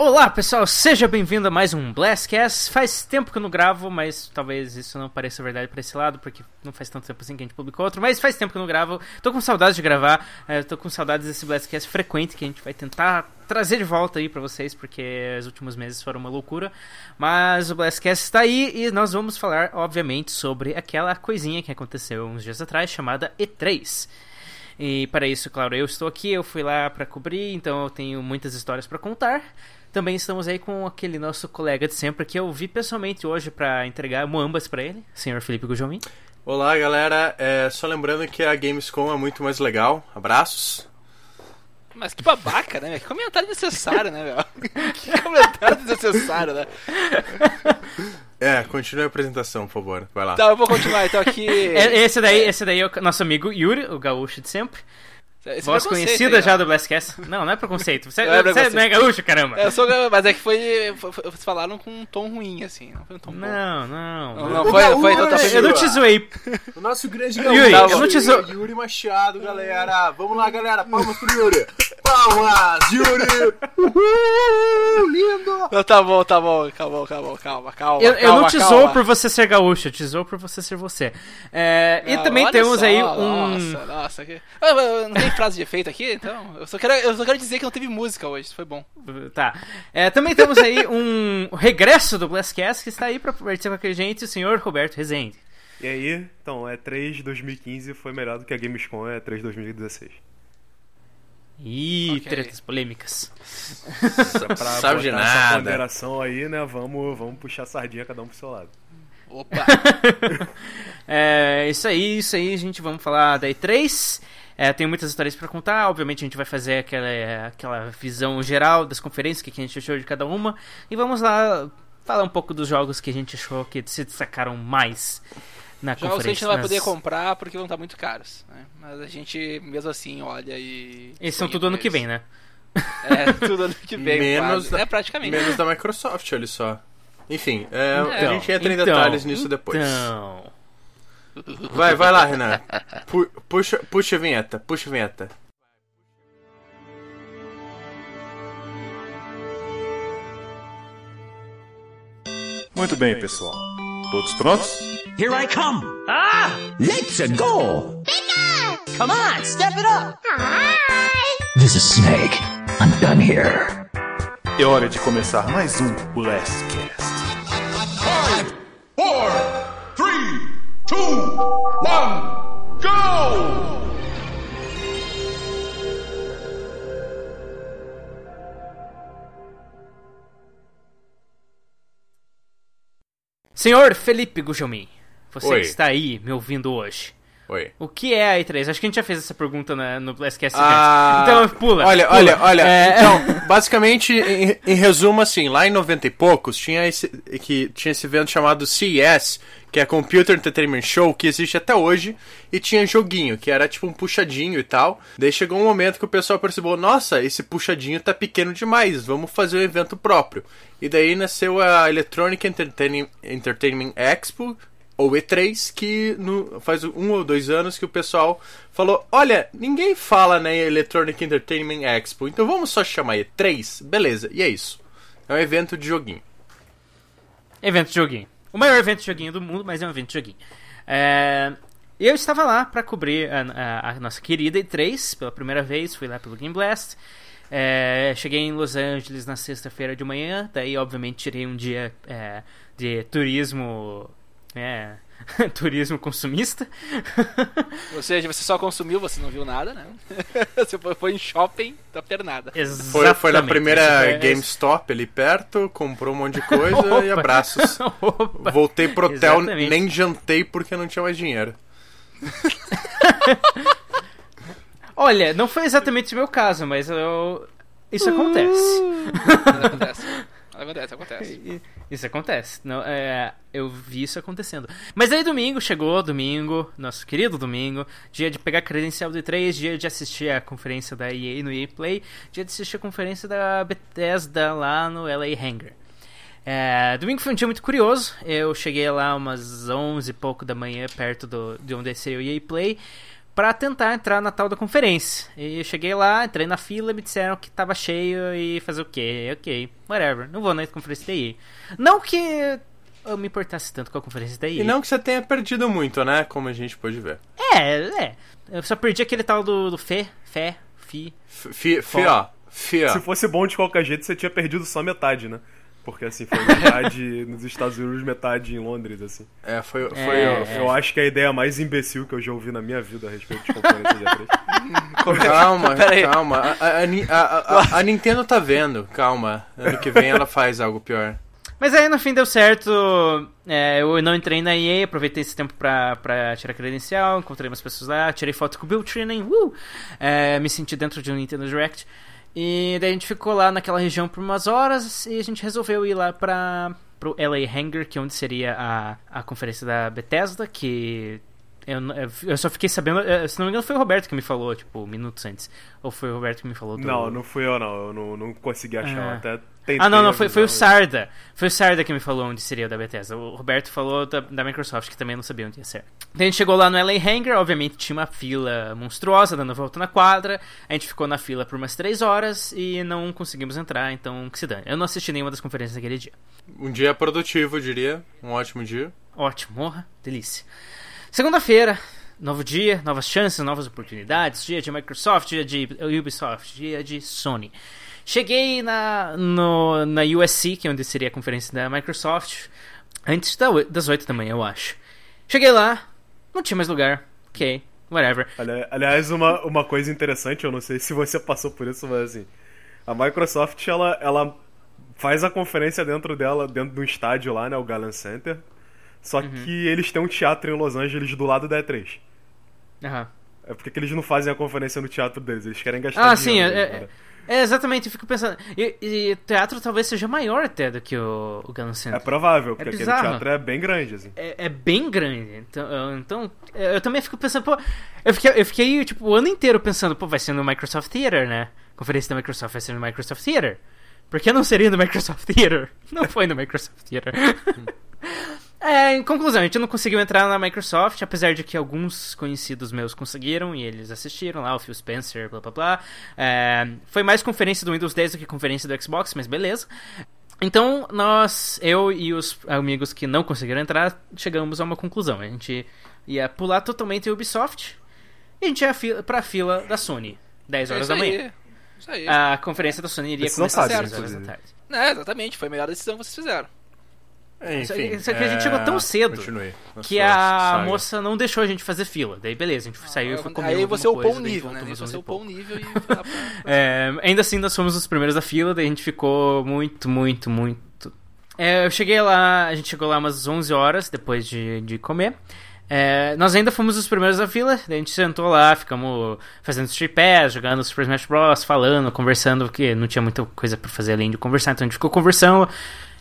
Olá pessoal, seja bem-vindo a mais um Blastcast. Faz tempo que eu não gravo, mas talvez isso não pareça verdade para esse lado, porque não faz tanto tempo assim que a gente publicou outro, mas faz tempo que eu não gravo. Tô com saudades de gravar, é, tô com saudades desse Blastcast frequente que a gente vai tentar trazer de volta aí para vocês, porque os últimos meses foram uma loucura. Mas o Blastcast está aí e nós vamos falar, obviamente, sobre aquela coisinha que aconteceu uns dias atrás chamada E3. E para isso, claro, eu estou aqui, eu fui lá para cobrir, então eu tenho muitas histórias para contar. Também estamos aí com aquele nosso colega de sempre que eu vi pessoalmente hoje para entregar muambas para ele, senhor Felipe Gujomin. Olá, galera. É, só lembrando que a Gamescom é muito mais legal. Abraços. Mas que babaca, né? Que comentário necessário, né, meu? Que comentário desnecessário, né? É, continue a apresentação, por favor. Vai lá. Tá, eu vou continuar. Então aqui. Esse daí, esse daí é o nosso amigo Yuri, o gaúcho de sempre. Esse Voz conhecida aí, já do Blastcast. Não, não é preconceito. Você, não é, você não é gaúcho, caramba. É, eu sou mas é que foi, foi, Vocês falaram com um tom ruim, assim. Não foi um tom Não, não. Não, não foi, foi totalmente. Eu não te zoei. O nosso grande gaúcho. Yuri, eu não te zoei. Yuri Machado, galera. Vamos lá, galera. Palmas pro Yuri. Palmas, Yuri! Uhul, lindo! Não, tá bom, tá bom, calma, calma, calma, calma. Eu, eu não te zoo por você ser gaúcho, eu te zoo por você ser você. É, e também temos só, aí um. Nossa, nossa. Que... Não tem frase de efeito aqui, então? Eu só, quero, eu só quero dizer que não teve música hoje, foi bom. Tá. É, também temos aí um regresso do Blastcast que está aí pra participar com a gente, o senhor Roberto Rezende. E aí, então, é 3 2015 foi melhor do que a Gamescom é 3 2016. Ih, okay. tretas polêmicas. pra Sabe de nada. ponderação aí, né? Vamos, vamos puxar a sardinha cada um pro seu lado. Opa! é, isso aí, isso aí, gente. Vamos falar da E3. É, tem muitas histórias para contar. Obviamente, a gente vai fazer aquela, aquela visão geral das conferências, que a gente achou de cada uma. E vamos lá falar um pouco dos jogos que a gente achou que se destacaram mais na Jogos conferência. que a gente não vai poder comprar porque vão estar muito caros. Né? Mas a gente, mesmo assim, olha e. Eles são tudo ano que vem, né? É, tudo ano que vem. menos da, é praticamente. Menos da Microsoft, olha só. Enfim, é, então, a gente entra em então, detalhes nisso depois. Então. Vai, vai lá, Renan. Pu puxa, puxa a vinheta, puxa a vinheta. Muito bem, pessoal. Todos prontos? Here I come! Ah! Let's go! Bigger! Come on, step it up! Hi! This is Snake. I'm done here. É hora de começar mais um Blastcast. One, go! Senhor Felipe Gujomin, você Oi. está aí me ouvindo hoje. Oi. O que é a E3? Acho que a gente já fez essa pergunta na, no Blastcast Ah, Então, pula. Olha, pula. olha, olha. É... Então, basicamente, em, em, resumo, assim, lá em 90 e poucos, tinha esse, que, tinha esse evento chamado CES, que é Computer Entertainment Show, que existe até hoje, e tinha joguinho, que era tipo um puxadinho e tal. Daí chegou um momento que o pessoal percebeu, nossa, esse puxadinho tá pequeno demais, vamos fazer um evento próprio. E daí nasceu a Electronic Entertainment Expo, ou E3, que no, faz um ou dois anos que o pessoal falou: Olha, ninguém fala na Electronic Entertainment Expo, então vamos só chamar E3? Beleza, e é isso. É um evento de joguinho. Evento de joguinho. O maior evento de joguinho do mundo, mas é um evento de joguinho. É... Eu estava lá para cobrir a, a, a, nossa querida E3 pela primeira vez, fui lá pelo Game Blast. É, cheguei em Los Angeles na sexta-feira de manhã, daí obviamente tirei um dia é, de turismo é, turismo consumista. Ou seja, você só consumiu, você não viu nada, né? Você foi em shopping, tá pernada. Foi, foi na primeira GameStop ali perto, comprou um monte de coisa e abraços. Opa. Voltei pro hotel, Exatamente. nem jantei porque não tinha mais dinheiro. Olha, não foi exatamente o meu caso, mas eu... isso acontece. acontece. Acontece, acontece. Isso acontece. Não, é, eu vi isso acontecendo. Mas aí domingo, chegou domingo, nosso querido domingo, dia de pegar credencial do E3, dia de assistir a conferência da EA no EA Play, dia de assistir a conferência da Bethesda lá no LA Hangar. É, domingo foi um dia muito curioso. Eu cheguei lá umas 11 e pouco da manhã, perto do, de onde seria o EA Play, pra tentar entrar na tal da conferência. E eu cheguei lá, entrei na fila, me disseram que tava cheio e fazer o quê? Ok, whatever, não vou na conferência da EA. Não que eu me importasse tanto com a conferência da EA. E não que você tenha perdido muito, né? Como a gente pôde ver. É, é. Eu só perdi aquele tal do, do Fé, Fé, Fi. Fi, fi, ó. Fi, Se fosse bom de qualquer jeito, você tinha perdido só metade, né? Porque assim, foi metade nos Estados Unidos, metade em Londres, assim. É, foi, foi, É, ó, Eu acho que é a ideia mais imbecil que eu já ouvi na minha vida a respeito de conferência de E3. Calma, calma. A, a- a a- Nintendo tá vendo, calma. Ano que vem ela faz algo pior. Mas aí no fim deu certo. é, eu não entrei na EA, aproveitei esse tempo pra, pra tirar credencial, encontrei umas pessoas lá, tirei foto com o Bill Trinen, uh! É, me senti dentro de um Nintendo Direct. E daí a gente ficou lá naquela região por umas horas e a gente resolveu ir lá pra, pro LA Hangar, que é onde seria a, a conferência da Bethesda, que eu, eu só fiquei sabendo, eh, se não me engano foi o Roberto que me falou, tipo, minutos antes. Ou foi o Roberto que me falou do... Não, não fui eu não, eu não, não consegui achar. Ah. Até tentei Ah, não, não, foi, foi o Sarda. Foi o Sarda que me falou onde seria o da Bethesda. O Roberto falou da, da Microsoft, que também não sabia onde ia ser. Então a gente chegou lá no LA Hangar, obviamente tinha uma fila monstruosa dando volta na quadra. A gente ficou na fila por umas 3 horas e não conseguimos entrar, então que se dane. Eu não assisti nenhuma das conferências naquele dia. Um dia produtivo, eu diria. Um ótimo dia. Ótimo, morra, delícia. Segunda-feira, novo dia, novas chances, novas oportunidades. Dia de Microsoft, dia de Ubisoft, dia de Sony. Cheguei na, no, na USC, que é onde seria a conferência da Microsoft, antes da, das 8 da manhã, eu acho. Cheguei lá, não tinha mais lugar. Ok, whatever. Ali- Aliás, uma, uma coisa interessante, eu não sei se você passou por isso, mas assim, a Microsoft, ela, ela faz a conferência dentro dela, dentro de um estádio lá, né, o Galen Center, só Uhum. que eles têm um teatro em Los Angeles do lado da E3. Aham. É porque que eles não fazem a conferência no teatro deles, eles querem gastar Ah, sim, dinheiro. é, né, é, cara. é, exatamente, eu fico pensando. E, e teatro talvez seja maior até do que o, o Gun É Center. provável, porque aquele bizarro. teatro é bem grande, assim. é, é bem grande. Então, eu- então, eu também fico pensando, pô. Eu fiquei, eu fiquei, tipo, o ano inteiro pensando, pô, vai ser no Microsoft Theater, né? Conferência da Microsoft vai ser no Microsoft Theater. Por que não seria no Microsoft Theater? Não foi no Microsoft Theater. É, em conclusão, a gente não conseguiu entrar na Microsoft, apesar de que alguns conhecidos meus conseguiram e eles assistiram lá, o Phil Spencer, blá blá blá. É, foi mais conferência do Windows 10 do que conferência do Xbox, mas beleza. Então, nós, eu e os amigos que não conseguiram entrar, chegamos a uma conclusão. A gente ia pular totalmente a Ubisoft e a gente ia fi- pra fila da Sony, 10 É horas isso da manhã. aí. Isso aí. A conferência da Sony iria começar às sábia, 6 horas da tarde. É, exatamente, foi a melhor decisão que vocês fizeram. Isso- Enfim, isso aqui a gente é, chegou tão cedo continue na Que a saga. moça não deixou a gente fazer fila. Daí beleza, a gente saiu e foi comer aí você upou daí nível, né? você 11 e upou pouco. nível e. É, ainda assim, nós fomos os primeiros da fila, daí a gente ficou muito, muito, muito. É, eu cheguei lá, a gente chegou lá umas 11 horas depois de, de comer. É, nós ainda fomos os primeiros da fila, daí a gente sentou lá, ficamos fazendo pass, jogando Super Smash Bros, falando, conversando, porque não tinha muita coisa pra fazer além de conversar, então a gente ficou conversando.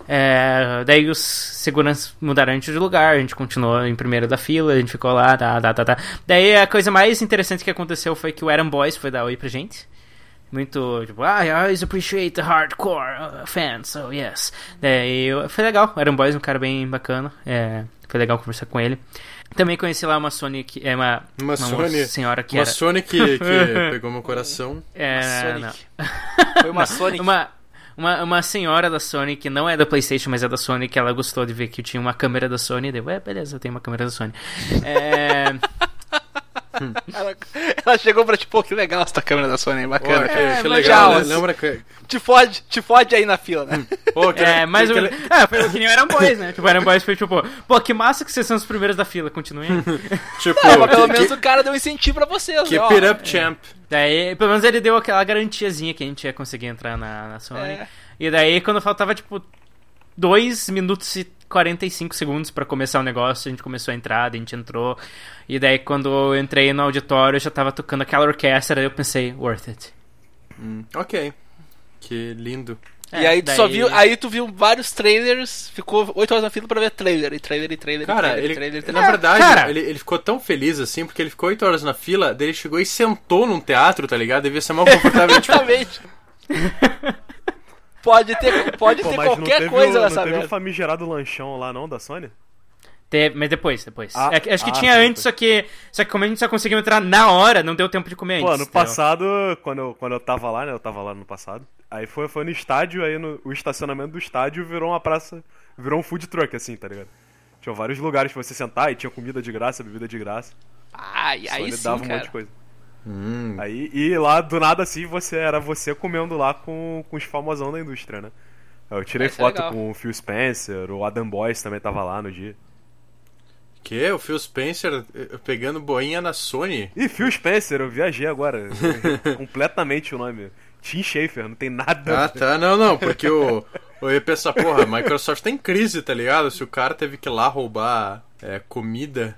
É, daí os seguranças mudaram a gente de lugar, a gente continuou em primeiro da fila, a gente ficou lá, tá, tá, tá, tá. Daí a coisa mais interessante que aconteceu foi que o Adam Boys foi dar oi pra gente. Muito, tipo, ah, I always appreciate the hardcore uh, fans, so yes. Daí foi legal, o Adam Boys é um cara bem bacana, é, foi legal conversar com ele. Também conheci lá uma Sony que é uma, Uma uma Sony- senhora que Uma era. Sony que, que pegou meu coração. é, Sonic. não. Foi uma Sonic. Uma, uma, uma senhora da Sony, que não é da PlayStation, mas é da Sony, que ela gostou de ver que eu tinha uma câmera da Sony. Deu, é, beleza, eu tenho uma câmera da Sony. É, Ela, ela chegou pra tipo, pô, que legal essa câmera da Sony, Pô, bacana. que, É, que legal, né? Lembra que. Te fode, te fode aí na fila, né? Pô, que, é, mas que, o. que- Ah, foi o que nem o Iron Boys, né? Tipo, o Iron Boys foi tipo, pô, que massa que vocês são os primeiros da fila, continuem. Tipo, É, mas pelo que- menos que- o cara deu um incentivo pra vocês, né? Keep Ó, it up, champ. Daí, pelo menos ele deu aquela garantiazinha que a gente ia conseguir entrar na, na Sony. É. E daí, quando faltava, tipo, 2 minutos e 45 segundos pra começar o negócio, a gente começou a entrar, daí a gente entrou. E daí, quando eu entrei no auditório, já tava tocando aquela orquestra, eu pensei, worth it. Hum, ok. Que lindo. E É, aí tu daí- só viu, aí tu viu vários trailers, ficou 8 horas na fila pra ver trailer, e trailer, e trailer, e Cara, trailer, ele, e trailer, e trailer. na verdade, cara. ele, ele ficou tão feliz assim, porque ele ficou 8 horas na fila, daí ele chegou e sentou num teatro, tá ligado? Devia ser mal confortável. tipo, Exatamente. pode ter, pode Pô, ter qualquer teve, coisa o, nessa não teve o famigerado lanchão lá não, da Sony? Teve, mas depois, depois. Ah, É acho que ah, tinha sim, antes, só que, só que como a gente só conseguiu entrar na hora, não deu tempo de comer Pô, antes. no entendeu? passado, quando eu, quando eu tava lá, né? Eu tava lá no passado. Aí foi, foi no estádio, aí no, o estacionamento do estádio virou uma praça. Virou um food truck, assim, tá ligado? Tinha vários lugares pra você sentar e tinha comida de graça, bebida de graça. Ah, e Só aí ele sim, dava um cara. monte de coisa. Hum. Aí, e lá, do nada assim, você era você comendo lá com, com os famosão da indústria, né? Eu tirei é foto legal. com o Phil Spencer, o Adam Boyce também tava lá no dia. Que? O Phil Spencer eh, pegando boinha na Sony? Ih, Phil Spencer, eu viajei agora. Completamente o nome. Tim Schafer, não tem nada. Ah, tá. Não, não, porque o. Eu ia pensar, porra, a Microsoft tá em crise, tá ligado? Se o cara teve que ir lá roubar é, comida.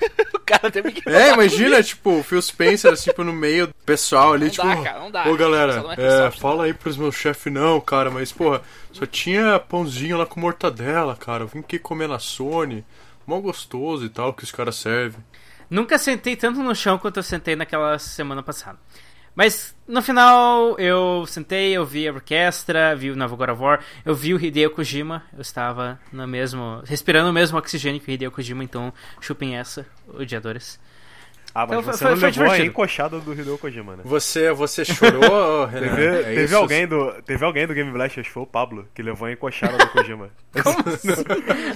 O cara teve que. É, imagina, tipo, o Phil Spencer, tipo, no meio do pessoal ali, Não tipo. dá, cara, não dá. Ô, galera, é, Microsoft, fala aí pros meus chefes não, cara, mas, porra, só tinha pãozinho lá com mortadela, cara. Eu vim aqui comer na Sony. Mó gostoso e tal, que os caras servem. Nunca sentei tanto no chão quanto eu sentei naquela semana passada. Mas no final eu sentei, eu vi a orquestra, vi o War, eu vi o Hideo Kojima, eu estava no mesmo. respirando o mesmo oxigênio que o Hideo Kojima, então chupem essa, odiadores. Ah, mas Então você foi- não foi levou a encoxada do Hideo Kojima, né? Você, você chorou, Renan? Teve, É teve isso? alguém do, teve alguém do Game Blast, acho que foi o Pablo, que levou a encoxada do Kojima.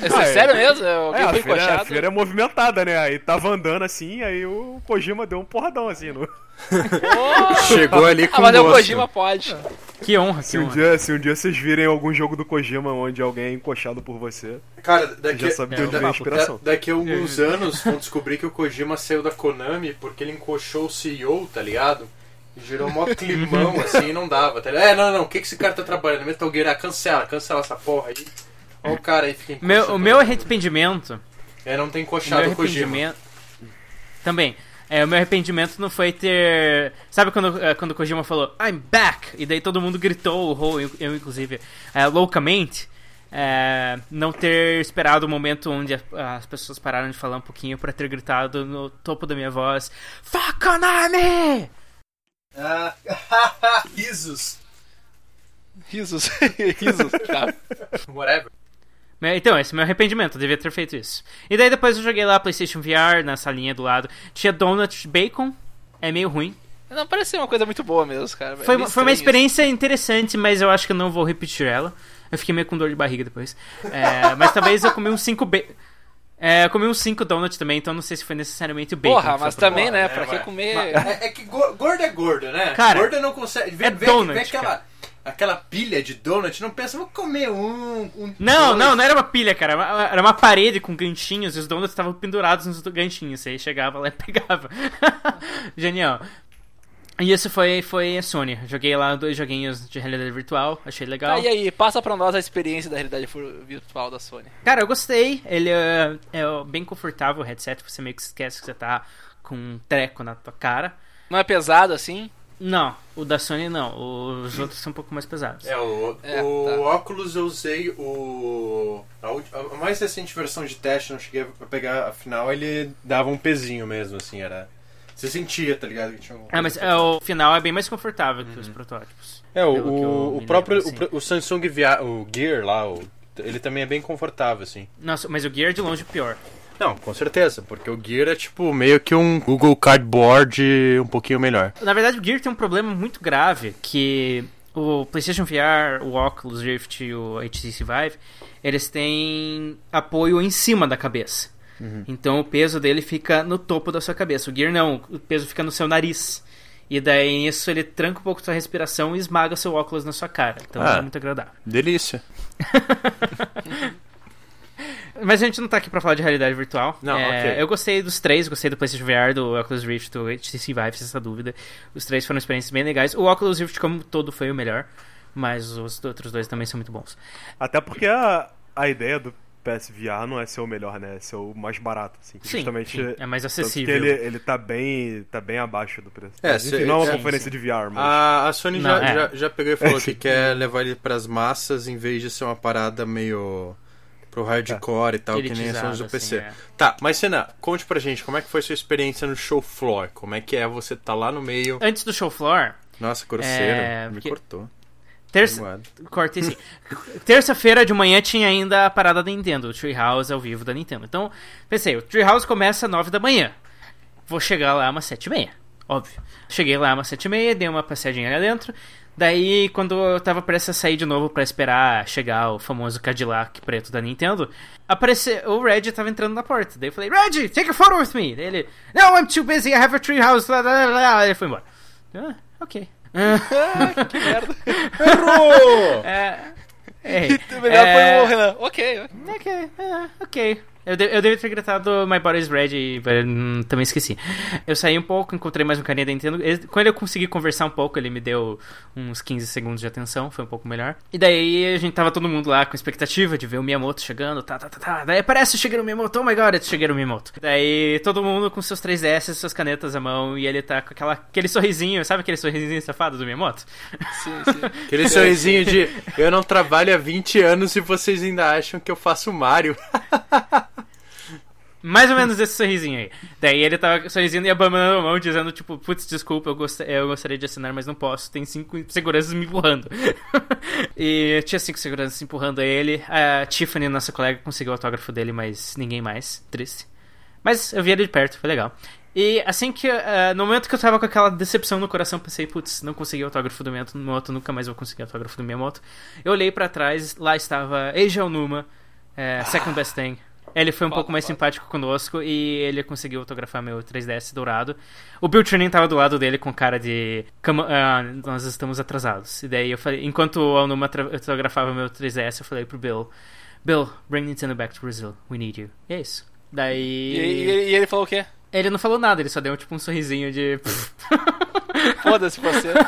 Isso é sério mesmo? Alguém É, a foi feira, a encoxado? feira é movimentada, né? Aí tava andando assim, aí o Kojima deu um porradão assim. No... Chegou ali com Ah, mas o gosto. Kojima pode. Que honra, que Se um, honra. dia, se um dia vocês virem algum jogo do Kojima onde alguém é encoxado por você, Cara, daqui, já sabe de é, onde o vem a papo. inspiração. da- daqui a alguns anos vão descobrir que o Kojima saiu da Konami porque ele encoxou o CEO, tá ligado? E gerou mó climão assim e não dava, tá ligado? É, não, não, o que, que esse cara tá trabalhando? Metal Gear, ah, cancela, cancela essa porra aí. Olha o cara aí, fica Meu, o meu arrependimento. É, não tem O meu encoxado o Kojima. Também. É, o meu arrependimento não foi ter. Sabe quando, eh, quando o Kojima falou I'm back? E daí todo mundo gritou, eu, eu inclusive, eh, loucamente. eh, não ter esperado o momento onde a- as pessoas pararam de falar um pouquinho pra ter gritado no topo da minha voz: Fuck Konami! Ah, risos. Risos. Risos. Tá. Whatever. Mas, Então, esse é o meu arrependimento, eu devia ter feito isso. E daí depois eu joguei lá PlayStation VR na salinha do lado. Tinha Donut Bacon, é meio ruim. Não, parece ser uma coisa muito boa mesmo, cara. É Foi, meio foi uma experiência interessante, mas eu acho que eu não vou repetir ela. Eu fiquei meio com dor de barriga depois. É, mas talvez eu comi uns 5 ba- é, eu comi uns 5 donuts também, então não sei se foi necessariamente o isso. bacon. Porra, que mas também, né? É, Pra que vai. comer. É, é que go- gordo é gordo, né? Cara, gordo não consegue. Vê, é vê, donut, vê aquela, aquela pilha de donut, não pensa, vou comer um. um Não, dois. não, não era uma pilha, cara. Era uma- Era uma parede com ganchinhos e os donuts estavam pendurados nos ganchinhos. Você chegava lá e pegava. Genial. E isso foi, foi a Sony. Joguei lá dois joguinhos de realidade virtual, achei legal. Ah, e aí, passa pra nós a experiência da realidade virtual da Sony. Cara, eu gostei. Ele é, é bem confortável o headset. Você meio que esquece que você tá com um treco na tua cara. Não é pesado assim? Não, o da Sony não. Os outros são um pouco mais pesados. É, o, É, o tá. óculos eu usei o. A, a mais recente versão de teste, não cheguei a pegar, afinal ele dava um pezinho mesmo, assim, era. Você sentia, tá ligado? Que tinha Ah, mas é, o final é bem mais confortável que os protótipos. É, o, o lembro, próprio. assim. O, o Samsung Via, o Gear lá, o, ele também é bem confortável, assim. Nossa, mas o Gear é de longe pior. Não, com certeza, porque o Gear é tipo meio que um Google Cardboard um pouquinho melhor. Na verdade, o Gear tem um problema muito grave que o PlayStation VR, o Oculus Rift e o HTC Vive, eles têm apoio em cima da cabeça. Então o peso dele fica no topo da sua cabeça. O Gear não, o peso fica no seu nariz. E daí isso ele tranca um pouco sua respiração e esmaga seu óculos na sua cara. Então Ah. não é muito agradável. Delícia. Mas a gente não tá aqui pra falar de realidade virtual. Não, É, ok. Eu gostei dos três, gostei do PlayStation VR, do Oculus Rift, do HTC Vive, sem essa dúvida. Os três foram experiências bem legais. O Oculus Rift, como todo, foi o melhor. Mas os outros dois também são muito bons. Até porque a, a ideia do PSVR não é ser o melhor, né? É ser o mais barato, assim. Sim, Justamente. sim, é mais acessível. ele, ele tá bem. tá bem abaixo do preço. É, Mas, se- enfim, não é uma sim, conferência de VR, mas. A, a Sony Não, já, é. já, já pegou e falou que quer levar ele pras massas em vez de ser uma parada meio pro hardcore e tal, que nem as Sony do PC. assim, é. Tá, mas Senna, conte pra gente, como é que foi sua experiência no show floor? Como é que é você tá lá no meio? Antes do show floor, Nossa, grosseiro, É, me porque- cortou. Terça, Magoado. cortei sim. Terça-feira de manhã tinha ainda a parada da Nintendo, o Treehouse ao vivo da Nintendo. Então, pensei, o Treehouse começa às 9 da manhã. Vou chegar lá umas 7 e meia, óbvio. Cheguei lá umas 7 e meia, dei uma passeadinha lá dentro. Daí, quando eu tava prestes a sair de novo pra esperar chegar o famoso Cadillac preto da Nintendo, apareceu, o Red tava entrando na porta. Daí eu falei, Red, take a photo with me. Daí ele, no, I'm too busy, I have a treehouse. Lá, lá, lá, lá. Ele foi embora. Ah, ok. que merda. É, é, O melhor é, foi o Renan. Ok, ok. Ok, é, ok. Eu, de, eu devia ter gritado My Body's Ready, mas, hum, também esqueci. Eu saí um pouco, encontrei mais um carinha da Nintendo. Ele- quando eu consegui conversar um pouco, ele me deu uns 15 segundos de atenção, foi um pouco melhor. E daí a gente tava todo mundo lá com expectativa de ver o Miyamoto chegando, tá, tá, tá, tá. Daí aparece o Shigeru Miyamoto, oh my god, é o Shigeru Miyamoto. Daí todo mundo com seus 3DS, suas canetas à mão, e ele tá com aquela, aquele sorrisinho, sabe aquele sorrisinho safado do Miyamoto? Sim, sim. Aquele sorrisinho de eu não trabalho há 20 anos e vocês ainda acham que eu faço Mario. Mais ou menos esse sorrisinho aí. Daí ele tava sorrisinho e abanando a mão, dizendo, tipo, putz, desculpa, eu, gost... eu gostaria de assinar, mas não posso. Tem cinco seguranças me empurrando. e tinha cinco seguranças empurrando ele. A Tiffany, nossa colega, conseguiu o autógrafo dele, mas ninguém mais. Triste. Mas eu vi ele de perto, foi legal. E assim que. ah, no momento que eu tava com aquela decepção no coração, pensei, putz, não consegui autógrafo do Miyamoto, nunca mais vou conseguir autógrafo do Miyamoto. Eu olhei pra trás, lá estava Eiji Onuma, é, Second Best Thing. Ele foi um Foda, pouco mais foda. simpático conosco e ele conseguiu autografar meu 3DS dourado. O Bill Trinan tava do lado dele com cara de. "Come on, ah, nós estamos atrasados. E daí eu falei, enquanto o tra- autografava meu 3DS, eu falei pro Bill: Bill, bring Nintendo back to Brazil. We need you. E é isso. Daí. E, e- e ele falou o quê? Ele não falou nada, ele só deu tipo um sorrisinho de. Foda-se você.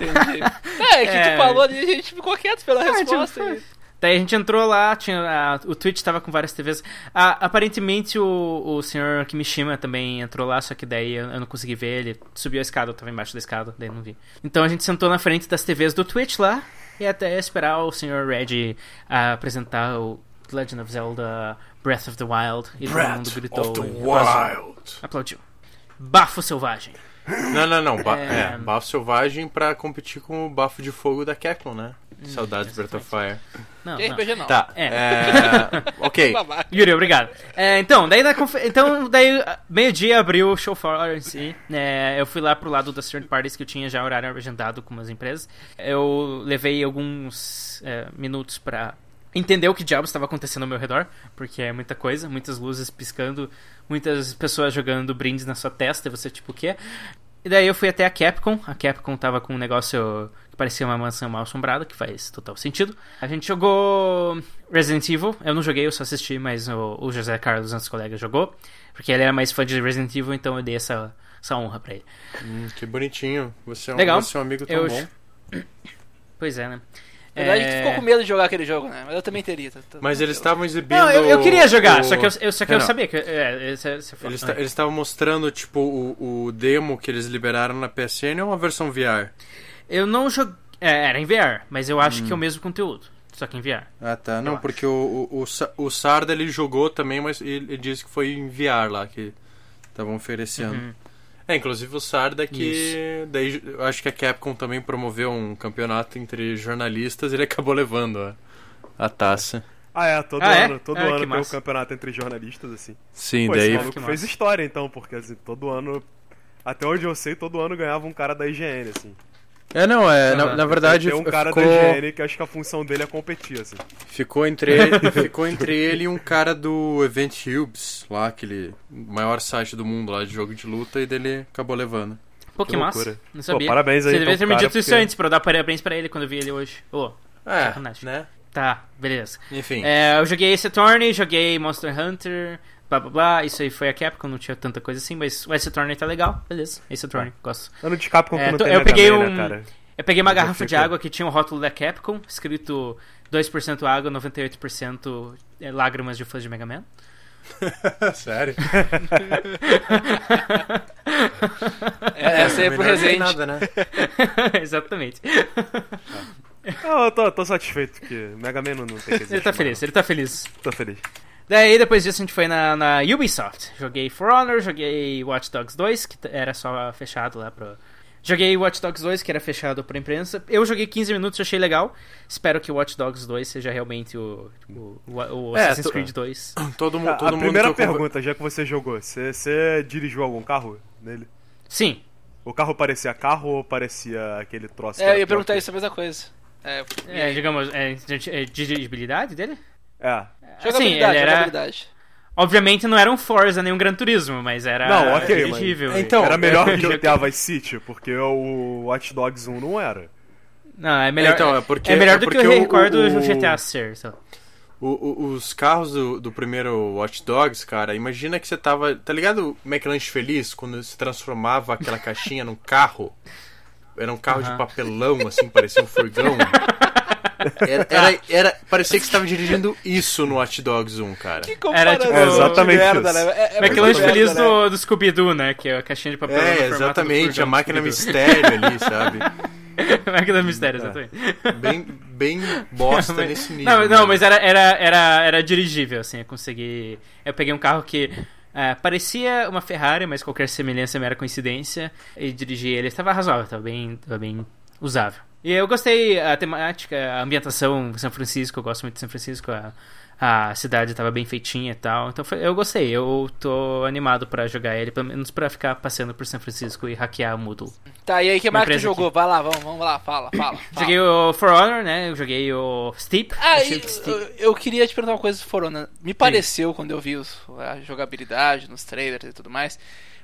Entendi. É, é que É. tu falou ali, a gente ficou quieto pela Ah, resposta. tipo, Daí a gente entrou lá, tinha a- o Twitch tava com várias TVs. Ah, aparentemente o, o senhor Kimishima também entrou lá, só que daí eu, eu não consegui ver ele. Subiu a escada, eu tava embaixo da escada, daí eu não vi. Então a gente sentou na frente das TVs do Twitch lá e até esperar o senhor Reggie ah, apresentar o Legend of Zelda Breath of the Wild. E todo mundo gritou. of the. Wild. Aplaudiu. Bafo selvagem. Não, não, não. Ba É. é, bafo selvagem pra competir com o bafo de fogo da Capcom, né? Hum, Saudades de Breath of Fire. Não, não. RPG não. Tá. É. É. ok. Babaca. Yuri, obrigado. É, então, daí na então, daí meio-dia abriu o show floor em si. né, eu fui lá pro lado das third parties que eu tinha já horário agendado com umas empresas. Eu levei alguns é, minutos pra entender o que diabos estava acontecendo ao meu redor, porque é muita coisa, muitas luzes piscando, muitas pessoas jogando brindes na sua testa, e você tipo, o quê? E daí eu fui até a Capcom. A Capcom tava com um negócio que parecia uma mansão mal assombrada, que faz total sentido. A gente jogou Resident Evil. Eu não joguei, eu só assisti, mas o, o José Carlos, nosso colega, jogou. Porque ele era mais fã de Resident Evil, então eu dei essa, essa honra pra ele. Hum, que bonitinho. Você é um, Legal. Você é um amigo tão Eu- bom. Pois é, né? Na verdade, É, tu ficou com medo de jogar aquele jogo, né? Mas eu também teria. tá- tá- Mas eles estavam exibindo. Não, eu, eu queria jogar, o- só que eu, eu- só que eu Não, sabia que. É, esse- esse foi- Eles ta- eles estavam mostrando, tipo, o, o demo que eles liberaram na PSN ou uma versão VR? Eu não joguei. É, era em VR, mas eu acho que é o mesmo conteúdo. Só que em VR. Ah, tá. Não, porque o, o, o Sarda ele jogou também, mas ele, ele disse que foi em VR lá que estavam oferecendo. Uhum. É, inclusive o Sarda que. Daí eu acho que a Capcom também promoveu um campeonato entre jornalistas e ele acabou levando a, a taça. Ah, é, todo Ah, é? ano, todo Ah, que ano tem um campeonato entre jornalistas, assim. Sim, Pô, esse daí. maluco Que fez história, então, porque assim, todo ano. Até onde eu sei, todo ano ganhava um cara da IGN, assim. É, não, é. Na, na verdade, Tem um cara ficou, da IGN que acho que a função dele é competir, assim. ficou, entre ele, ficou entre ele e um cara do Event Hubes, lá, aquele maior site do mundo lá de jogo de luta, e dele acabou levando. Pô, que Que massa. Não sabia. Pô, parabéns aí, Você devia ter me dito isso porque- antes pra eu dar parabéns pra ele quando eu vi ele hoje. Ô, É, Sacanagem. né? tá, beleza. Enfim. É, eu joguei Ace Attorney, joguei Monster Hunter, blá blá blá. Isso aí foi a Capcom, não tinha tanta coisa assim, mas o Ace Attorney tá legal, beleza. Ace Attorney, gosto. Ano de Capcom É, que não tô- tem eu Mega peguei Man, um- né, cara? Eu peguei uma Já garrafa de fica- água que tinha o rótulo da Capcom, escrito 2% água, 98% é, lágrimas de fãs de Mega Man. Sério? É, essa aí é pro que Resende. nada, né? Exatamente. Não, eu tô, tô satisfeito, porque Mega Man não, não tem que existir. Ele tá feliz, ele tá feliz. Tô feliz. Daí, depois disso, a gente foi na, na Ubisoft. Joguei For Honor, joguei Watch Dogs 2, que era só fechado lá pro, Joguei Watch Dogs 2, que era fechado pra imprensa. Eu joguei 15 minutos, achei legal. Espero que o Watch Dogs 2 seja realmente o, o, o- o É, Assassin's Creed 2. Todo, A, todo a mundo primeira pergunta, já que você jogou, você, você dirigiu algum carro nele? Sim. O carro parecia carro ou parecia aquele troço? que É, eu ia perguntar isso, a mesma coisa. É, É, digamos, é, é, dirigibilidade dele? É. jogabilidade, Assim, ele era- jogabilidade. Obviamente não era um Forza nem um Gran Turismo, mas era Não, ok, mas- dirigível. Então, era melhor é, que eu- GTA Vice City, porque o Watch Dogs 1 não era. Não, é melhor, Então, é porque- é melhor é do que porque eu o- recordo o- do GTA ser. O- o- os carros do, do primeiro Watch Dogs, cara, imagina que você tava. Tá ligado o McLanche Feliz, quando se transformava aquela caixinha num carro? Era um carro de papelão, assim, parecia um furgão. Era, era, era- parecia que você tava dirigindo isso no Watch Dogs 1, cara. Que Era, tipo, comparação é exatamente merda, isso. né? É, é McLanche Feliz né? do, do Scooby-Doo, né? Que é a caixinha de papel É, exatamente, a máquina mistério ali, sabe? máquina mistério, exatamente. Bem, bem bosta Mas- nesse nível. Não, não, né? mas era, era, era, era dirigível, assim, eu consegui... Eu peguei um carro que é, parecia uma Ferrari, mas qualquer semelhança mera coincidência, e dirigi ele, estava razoável, estava bem, estava bem usável. E eu gostei, a temática, a ambientação, São Francisco, eu gosto muito de São Francisco, a, a cidade estava bem feitinha e tal, então foi- eu gostei, eu tô animado pra jogar ele, pelo menos pra ficar passeando por São Francisco e hackear o Moodle. Tá, e aí, que mais que tu jogou? Vai lá, vamos, vamos lá, fala, fala. fala. Joguei o For Honor, né, eu joguei o Steep, Ah, e, Steep... eu, eu queria te perguntar uma coisa do For Honor. Me pareceu, quando eu vi os- a jogabilidade nos trailers e tudo mais,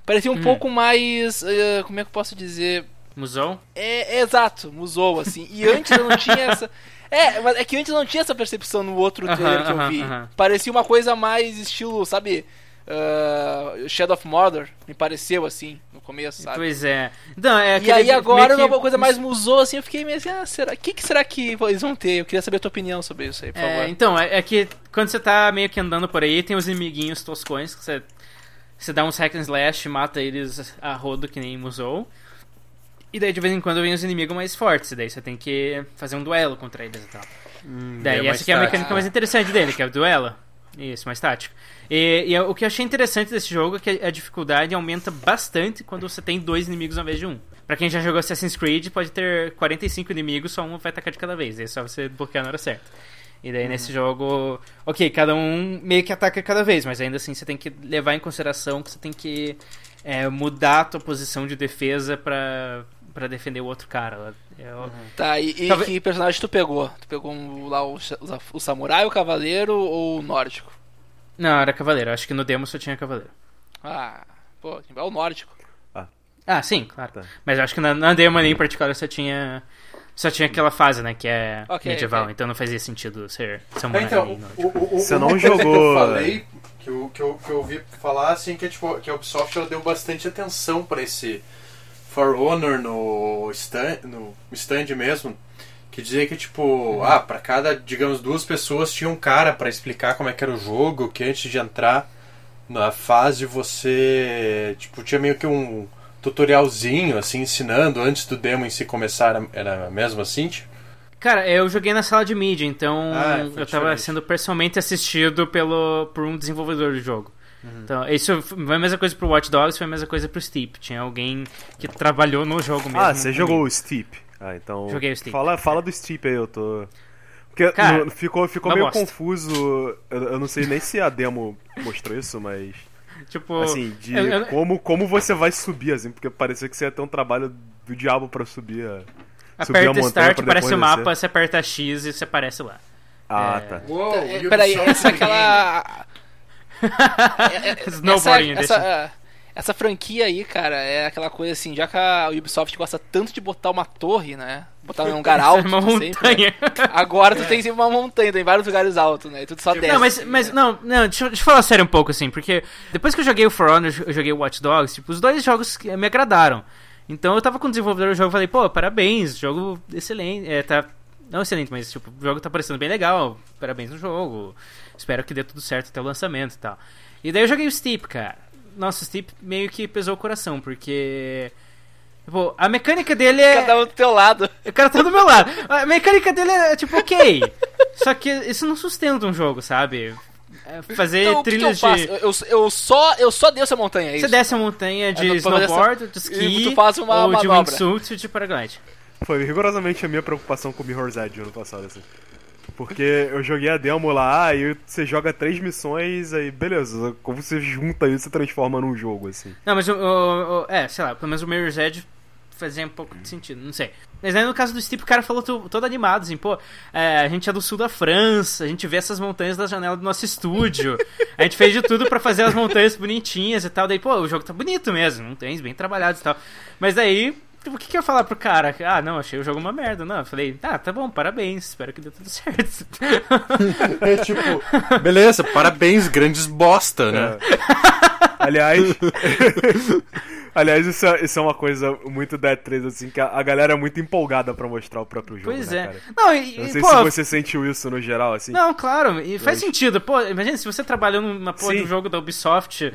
parecia um Hum. pouco mais. eh, como é que eu posso dizer? Musou? É, é exato, musou, assim. E antes eu não tinha essa. É, mas é que antes eu não tinha essa percepção no outro trailer que eu vi. aham. Parecia uma coisa mais estilo, sabe? ah, Shadow of Mordor, me pareceu assim, no começo, sabe? Pois é. Não, é E aí agora que- uma coisa mais musou, assim, eu fiquei meio assim, ah, será? O que, que será que eles vão ter? Eu queria saber a tua opinião sobre isso aí, por É, favor. então, é, é que quando você tá meio que andando por aí, tem os inimiguinhos toscões que você, você dá uns hack and slash, mata eles a rodo que nem Musou. E daí de vez em quando vem os inimigos mais fortes, e daí você tem que fazer um duelo contra eles e tal. daí é essa aqui é a tático. mecânica mais interessante dele, que é o duelo. Isso, mais tático. E, e o que eu achei interessante desse jogo é que a dificuldade aumenta bastante quando você tem dois inimigos ao invés de um. Pra quem já jogou Assassin's Creed, pode ter 45 inimigos, só um vai atacar de cada vez. É só você bloquear na hora certa. E daí nesse jogo, ok, cada um meio que ataca cada vez, mas ainda assim você tem que levar em consideração que você tem que é, mudar a tua posição de defesa pra, pra defender o outro cara. Eu- Tá, e, e Talvez- que personagem tu pegou? Tu pegou um- lá o, o, samurai, o cavaleiro ou o nórdico? Não, era cavaleiro. Acho que no demo só tinha cavaleiro. Ah, pô, é o nórdico. Ah, sim, claro. Tá. Mas acho que na, na demo ali em particular só tinha. Só tinha aquela fase, né? Que é Ok, medieval, ok. então não fazia sentido ser samurai. Então, não. o, o, o, Você não jogou- Que eu falei, que eu, que, eu, que eu ouvi falar, assim, que, é, tipo, que a Ubisoft ela deu bastante atenção pra esse For Honor no stand, no stand mesmo. Que dizia que, tipo, ah, pra cada, digamos, duas pessoas tinha um cara pra explicar como é que era o jogo, que antes de entrar na fase você, tipo, tinha meio que um tutorialzinho, assim, ensinando antes do demo em si começar, era- mesmo assim, tipo? Cara, eu joguei na sala de mídia, então Ah, foi eu tava diferente. sendo pessoalmente assistido pelo, por um desenvolvedor do jogo. Uhum. Então, isso foi a mesma coisa pro Watch Dogs, foi a mesma coisa pro Steep. Tinha alguém que trabalhou no jogo mesmo. Ah, você comigo. jogou o Steep. Ah, então. Joguei o Steep. Fala, fala do Steep aí, eu tô. Porque Cara, no- ficou, ficou meio bosta. confuso. Eu, eu não sei nem se a demo mostrou isso, mas. Tipo, Assim, de eu- eu- como, como você vai subir, assim, porque parecia que você ia ter um trabalho do diabo pra subir a. subir a aperta montanha Start, pra aparece o depois mapa, você aperta X e você aparece lá. Ah, É. tá. Uou, É, peraí, essa é aquela. É, é, Snowboarding essa, essa, é, essa franquia aí, cara, é aquela coisa assim, já que a Ubisoft gosta tanto de botar uma torre, né? Botar num lugar alto. uma sempre, né? montanha. Agora tu tem sempre uma montanha, tem vários lugares altos, né? E tudo só desce. Não, mas, mas não, não deixa, eu- deixa eu falar sério um pouco, assim, porque depois que eu joguei o For Honor, eu joguei o Watch Dogs, tipo, os dois jogos me agradaram. Então eu tava com o desenvolvedor do jogo e falei, pô, parabéns, jogo excelente, é, tá... Não excelente, mas tipo, o jogo tá parecendo bem legal, parabéns no jogo, espero que dê tudo certo até o lançamento e tal. E daí eu joguei o Steep, cara. Nossa, o Steep meio que pesou o coração, porque... Tipo, a mecânica dele é... Cada um do teu lado. O cara tá do meu lado. A mecânica dele é tipo, ok. Só que isso não sustenta um jogo, sabe? é, fazer Então, o que que eu trilhas de. Eu, eu, eu só, eu só desço a montanha, é isso? Você desce a montanha de tô fazendo snowboard, de essa- ski, e tu faz uma ou de manobra. wingsuit de paraglide. Foi rigorosamente a minha preocupação com o Mirror's Edge ano passado, assim. Porque eu joguei a demo lá, aí você joga três missões, aí beleza, como você junta isso e transforma num jogo, assim. Não, mas o, o- o- É, sei lá, pelo menos o Mirror's Edge fazia um pouco de sentido, não sei. Mas aí no caso do Steep, o cara falou to- todo animado, assim, pô, é, a gente é do sul da França, a gente vê essas montanhas da janela do nosso estúdio, a gente fez de tudo pra fazer as montanhas bonitinhas e tal, daí, pô, o jogo tá bonito mesmo, montanhas bem trabalhadas e tal. Mas daí, tipo, o que, que eu ia falar pro cara? Ah, não, achei o jogo uma merda. Não, eu falei, ah, tá bom, parabéns, espero que dê tudo certo. É tipo, beleza, parabéns, grandes bosta, né? Aliás. Aliás, isso é, isso é uma coisa muito da E3, assim, que a, a galera é muito empolgada pra mostrar o próprio jogo, pois né, é. cara? Não, e, Eu não sei pô, se você sentiu isso no geral, assim. Não, claro, e faz Mas- sentido. Pô, imagina se você trabalhou numa porra Sim. do jogo da Ubisoft,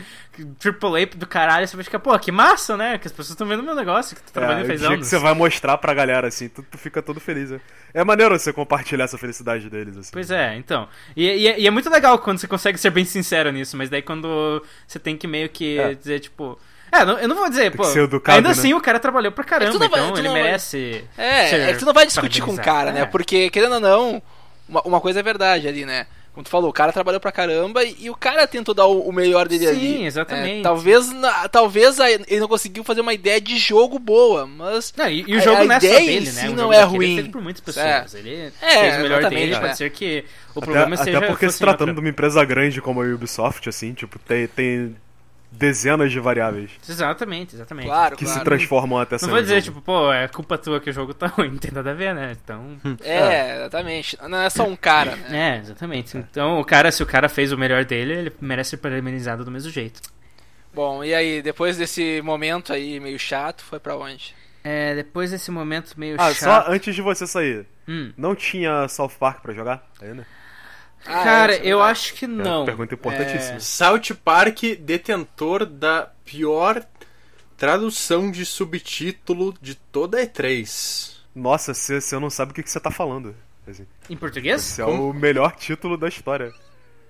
AAA do caralho, você vai ficar, pô, que massa, né? Que as pessoas estão vendo meu negócio, que tu tá É, trabalhando o faz dia que anos. você vai mostrar pra galera, assim, tu, tu fica todo feliz. né? É maneiro você compartilhar essa felicidade deles, assim. Pois é, então. E, e é- e é muito legal quando você consegue ser bem sincero nisso, mas daí quando você tem que meio que É. dizer, tipo. É, não- eu não vou dizer, pô. ser educado, ainda né? assim o cara trabalhou pra caramba, tu não vai- então ele não vai- merece. É, é que tu não vai discutir com o cara, né? É. Porque, querendo ou não, uma, uma coisa é verdade ali, né? Como tu falou, o cara trabalhou pra caramba e, e o cara tentou dar o, o melhor dele Sim, ali. exatamente. É, talvez, na- talvez a- ele não conseguiu fazer uma ideia de jogo boa, mas. Não, e, e o A- jogo a não é só dele, si né? O não jogo é ruim. É feito por muitas pessoas. É. Ele É, fez o melhor dele, é. pode ser que o Até, problema até seja. porque se tratando outra- de uma empresa grande como a Ubisoft, assim, tipo, tem, tem dezenas de variáveis Exatamente, exatamente. Claro, que claro. se transformam até Não vou dizer, jogo. tipo, pô, é culpa tua que o jogo tá ruim, não tem nada a ver, né? Então. É, exatamente. Não é só um cara, né? É, exatamente. Então, o cara, se o cara fez o melhor dele, ele merece ser parabenizado do mesmo jeito. Bom, e aí, depois desse momento aí meio chato, foi pra onde? É, depois desse momento meio Ah, chato. só antes de você sair, Hum. não tinha South Park pra jogar ainda? Ah, Cara, é, é eu verdade. acho que É não. uma pergunta importantíssima. South Park, detentor da pior tradução de subtítulo de toda a E3. Nossa, você você não sabe o que que você tá falando. Assim, Em português? esse é Como? o melhor título da história.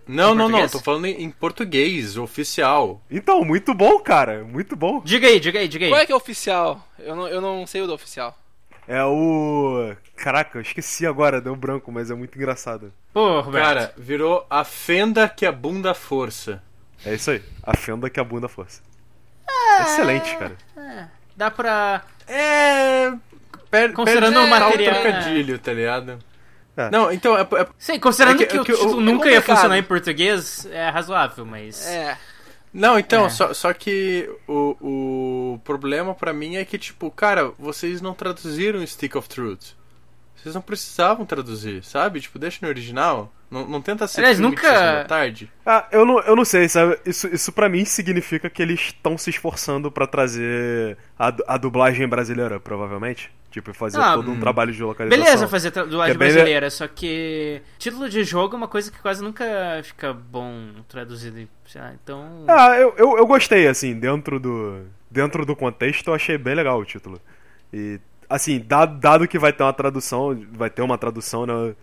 Não, Em não, não, tô falando em português, oficial. Então, muito bom, cara. Muito bom. Diga aí, diga aí, diga aí. Qual é que é o oficial? Eu não, eu não sei o do oficial. É o. Caraca, eu esqueci agora, deu branco, mas é muito engraçado. Pô, Roberto. Cara, virou a fenda que abunda a força. É isso aí. A fenda que abunda a força. Ah. Excelente, cara. dá pra. É. Per, Considerando perde o material- trocadilho, tá ligado? É. Não, então, é, é- Sim, considerando É que, que- o que o- título é nunca ia funcionar em português, é razoável, mas. É. Não, então, É. só, só que o, o problema pra mim é que, tipo, cara, vocês não traduziram Stick of Truth. Vocês não precisavam traduzir, sabe? Tipo, deixa no original. Não, não tenta ser Aliás, nunca- tarde. Ah, eu não, eu não sei, sabe? Isso, isso pra mim significa que eles estão se esforçando pra trazer a, a dublagem brasileira, provavelmente. Tipo, fazer Ah, todo um hum. trabalho de localização. Beleza fazer tra- dublagem é bem- brasileira, só que título de jogo é uma coisa que quase nunca fica bom traduzido. em- lá, Então. Ah, eu, eu, eu gostei, assim, dentro do, dentro do contexto, eu achei bem legal o título. E, assim, dado, dado que vai ter uma tradução, vai ter uma tradução, né?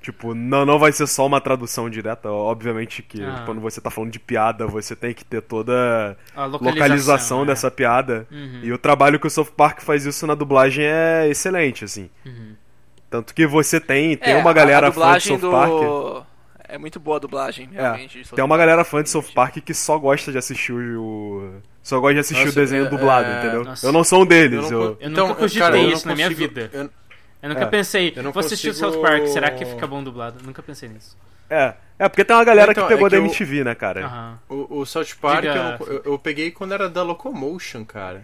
Tipo, não, não vai ser só uma tradução direta, obviamente que Ah. quando você tá falando de piada, você tem que ter toda a localização, é. dessa piada. Uhum. E o trabalho que o South Park faz isso na dublagem é excelente, assim. Uhum. Tanto que você tem, tem É, uma galera a fã de dublagem South Park. É muito boa a dublagem, realmente. de South Tem uma galera fã de South Park que só gosta de assistir o. Só gosta de assistir Nossa, o desenho é- dublado, é- entendeu? nossa. Eu não sou um deles. Eu Eu não, Eu então, nunca cogitei cara, eu isso na minha consigo- vida. eu- Eu nunca É. pensei, Eu não vou assistir o consigo- South Park, será que fica bom dublado? Nunca pensei nisso. É. É, porque tem uma galera Então, que pegou é que da eu- MTV, né, cara? Aham. O, o South Park Diga, eu, eu, eu peguei quando era da Locomotion, cara.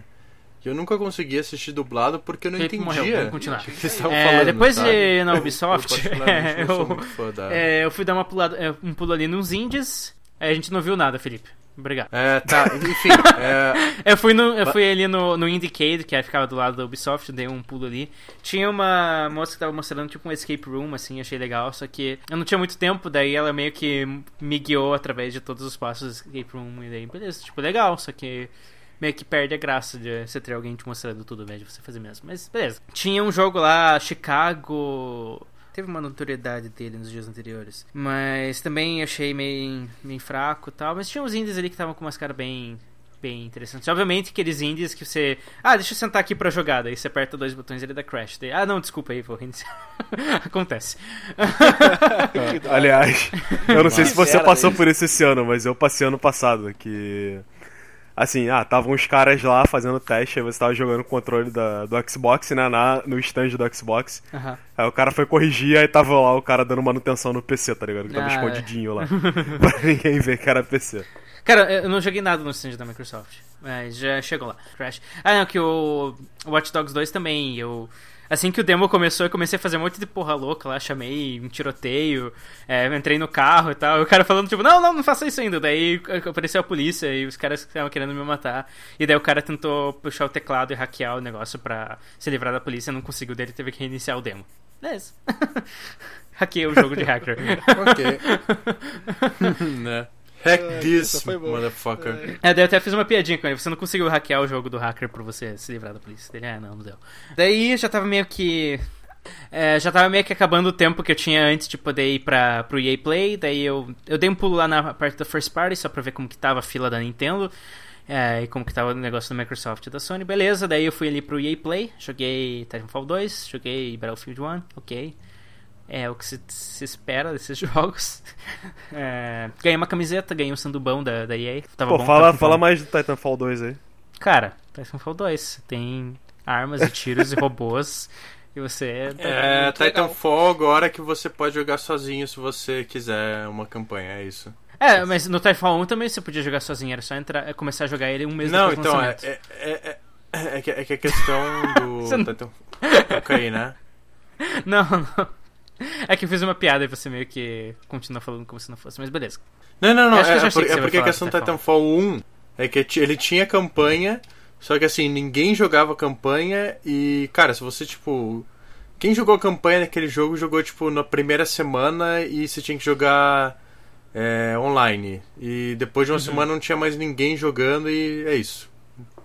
Eu nunca consegui assistir dublado porque eu não Felipe entendia. morreu, vamos continuar. que É, falando, depois sabe? de na Eu, Ubisoft, eu, muito fã da... é, eu fui dar uma pulada, é, um pulo ali nos indies, aí a gente não viu nada, Felipe. Obrigado. É, tá, enfim. é, Eu fui, no, eu fui ali no, no Indiecade, que ficava do lado da Ubisoft, dei um pulo ali. Tinha uma moça que tava mostrando tipo um escape room, assim, achei legal, só que eu não tinha muito tempo, daí ela meio que me guiou através de todos os passos do escape room, e daí, beleza, tipo, legal, só que meio que perde a graça de você ter alguém te mostrando tudo, invés de você fazer mesmo. Mas beleza. Tinha um jogo lá, Chicago. teve uma notoriedade dele nos dias anteriores. Mas também achei meio, meio fraco e tal. Mas tinha uns indies ali que estavam com umas caras bem bem interessantes. Obviamente, aqueles indies que você. Ah, deixa eu sentar aqui pra jogar. Daí você aperta dois botões e ele dá crash. Daí, ah, não, desculpa aí, vou reiniciar. Acontece. Aliás, eu não sei se você passou por isso esse ano, mas eu passei ano passado, que... Assim, ah, estavam os caras lá fazendo teste, aí você tava jogando o controle da, do Xbox, né, na, no stand do Xbox. Aham. Aí o cara foi corrigir, aí tava lá o cara dando manutenção no PC, tá ligado? Que tava Ah, é. escondidinho lá. pra ninguém ver que era PC. Cara, eu não joguei nada no stand da Microsoft. Mas já chegou lá. Crash. Ah, não, que o Watch Dogs 2 também. Eu. Assim que o demo começou, eu comecei a fazer um monte de porra louca lá, chamei um tiroteio, é, entrei no carro e tal. E o cara falando, tipo, não, não, não faça isso ainda. Daí apareceu a polícia e os caras estavam querendo me matar. E daí o cara tentou puxar o teclado e hackear o negócio pra se livrar da polícia, não conseguiu, daí ele teve que reiniciar o demo. Beleza. Hackei o jogo de hacker. Ok. né? Hack this, motherfucker. É, daí eu até fiz uma piadinha com ele. Você não conseguiu hackear o jogo do hacker pra você se livrar da polícia. Ele, ah, não, não deu. Daí já tava meio que. é, já tava meio que acabando o tempo que eu tinha antes de poder ir pra, pro EA Play. Daí eu, eu dei um pulo lá na parte da First Party só pra ver como que tava a fila da Nintendo. é, e como que tava o negócio da Microsoft e da Sony. Beleza, daí eu fui ali pro EA Play. Joguei Titanfall 2, joguei Battlefield 1, ok. É o que se, se espera desses jogos. É, ganhei uma camiseta, ganhei um sandubão da, da EA. Tava Pô, bom, fala, tava fala bom. mais do Titanfall 2 aí. Cara, Titanfall 2 tem armas e tiros e robôs. E você. É, muito legal. Titanfall agora que você pode jogar sozinho se você quiser uma campanha, é isso. É, mas no Titanfall 1 também você podia jogar sozinho, era só entrar, é, começar a jogar ele um mês Não, depois do então, é, lançamento. é, é, é, é que, é que a questão do Titanfall... Toca aí, né? Não, não. É que eu fiz uma piada e você meio que continua falando como se não fosse, mas beleza. Não, não, não, é, é por- é porque a questão do Titanfall 1 é que ele tinha campanha, só que assim, ninguém jogava campanha e, cara, se você, tipo... Quem jogou campanha naquele jogo jogou, tipo, na primeira semana e você tinha que jogar é, online. E depois de uma Uhum. semana não tinha mais ninguém jogando e é isso.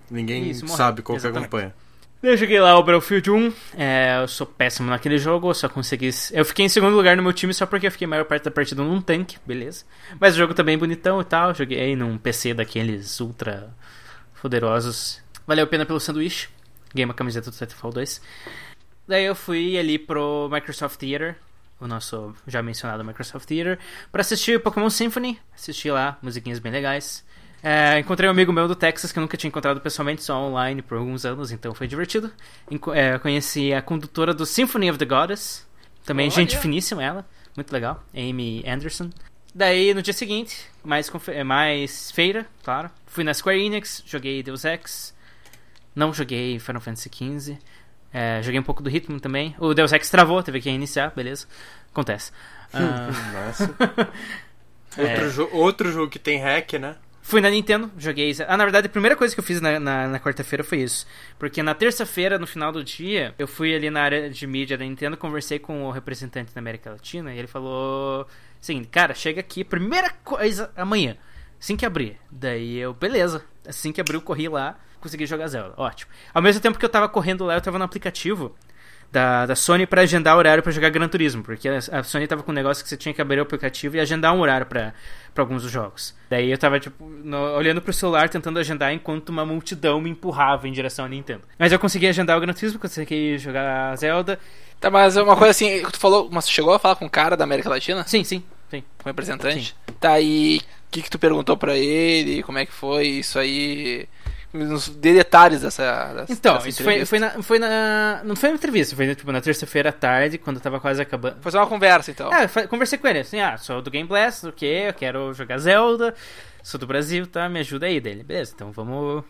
Ninguém Isso, sabe qual que é a campanha. Eu joguei lá o Battlefield 1, é, eu sou péssimo naquele jogo, eu só consegui. Eu fiquei em segundo lugar no meu time só porque eu fiquei a maior parte da partida num tanque, beleza. Mas o jogo também é bonitão e tal, joguei num PC daqueles ultra poderosos. Valeu a pena pelo sanduíche, ganhei uma camiseta do Titanfall 2. Daí eu fui ali pro Microsoft Theater, o nosso já mencionado Microsoft Theater, pra assistir Pokémon Symphony, assisti lá, musiquinhas bem legais. É, encontrei um amigo meu do Texas que eu nunca tinha encontrado pessoalmente, só online por alguns anos, então foi divertido. Enco- é, conheci a condutora do Symphony of the Goddess, também Olha. gente finíssima ela, muito legal, Amy Anderson. Daí no dia seguinte, mais, é, mais feira, claro, fui na Square Enix, joguei Deus Ex, não joguei Final Fantasy XV, é, joguei um pouco do ritmo também. O Deus Ex travou, teve que reiniciar, beleza, acontece. Ah, Nossa. É. Outro, jo- outro jogo que tem hack, né? Fui na Nintendo, joguei. Ah, na verdade, a primeira coisa que eu fiz na, na, na quarta-feira foi isso. Porque na terça-feira, no final do dia, eu fui ali na área de mídia da Nintendo, conversei com o representante da América Latina e ele falou: seguinte, cara, chega aqui, primeira coisa amanhã, assim que abrir. Daí eu, beleza. Assim que abriu, corri lá, consegui jogar Zelda. Ótimo. Ao mesmo tempo que eu tava correndo lá, eu tava no aplicativo da, da Sony pra agendar horário pra jogar Gran Turismo, porque a, a Sony tava com um negócio que você tinha que abrir o aplicativo e agendar um horário pra pra alguns dos jogos. Daí eu tava, tipo, no- olhando pro celular, tentando agendar, enquanto uma multidão me empurrava em direção à Nintendo. Mas eu consegui agendar o Gran Turismo, consegui jogar Zelda. Tá, mas é uma coisa assim, tu falou, mas tu chegou a falar com um cara da América Latina? Sim, sim, sim. Com representante? Tá, e o que que tu perguntou pra ele? Como é que foi isso aí? Nos detalhes dessa, dessa Então, dessa isso foi, entrevista. foi, na, foi na. Não foi uma entrevista, foi tipo na terça-feira à tarde, quando eu tava quase acabando. Foi só uma conversa, então. Fa- conversei com ele, assim, ah, sou do Game Blast, o quê? Eu quero jogar Zelda, sou do Brasil, tá? Me ajuda aí dele. Beleza, então vamos.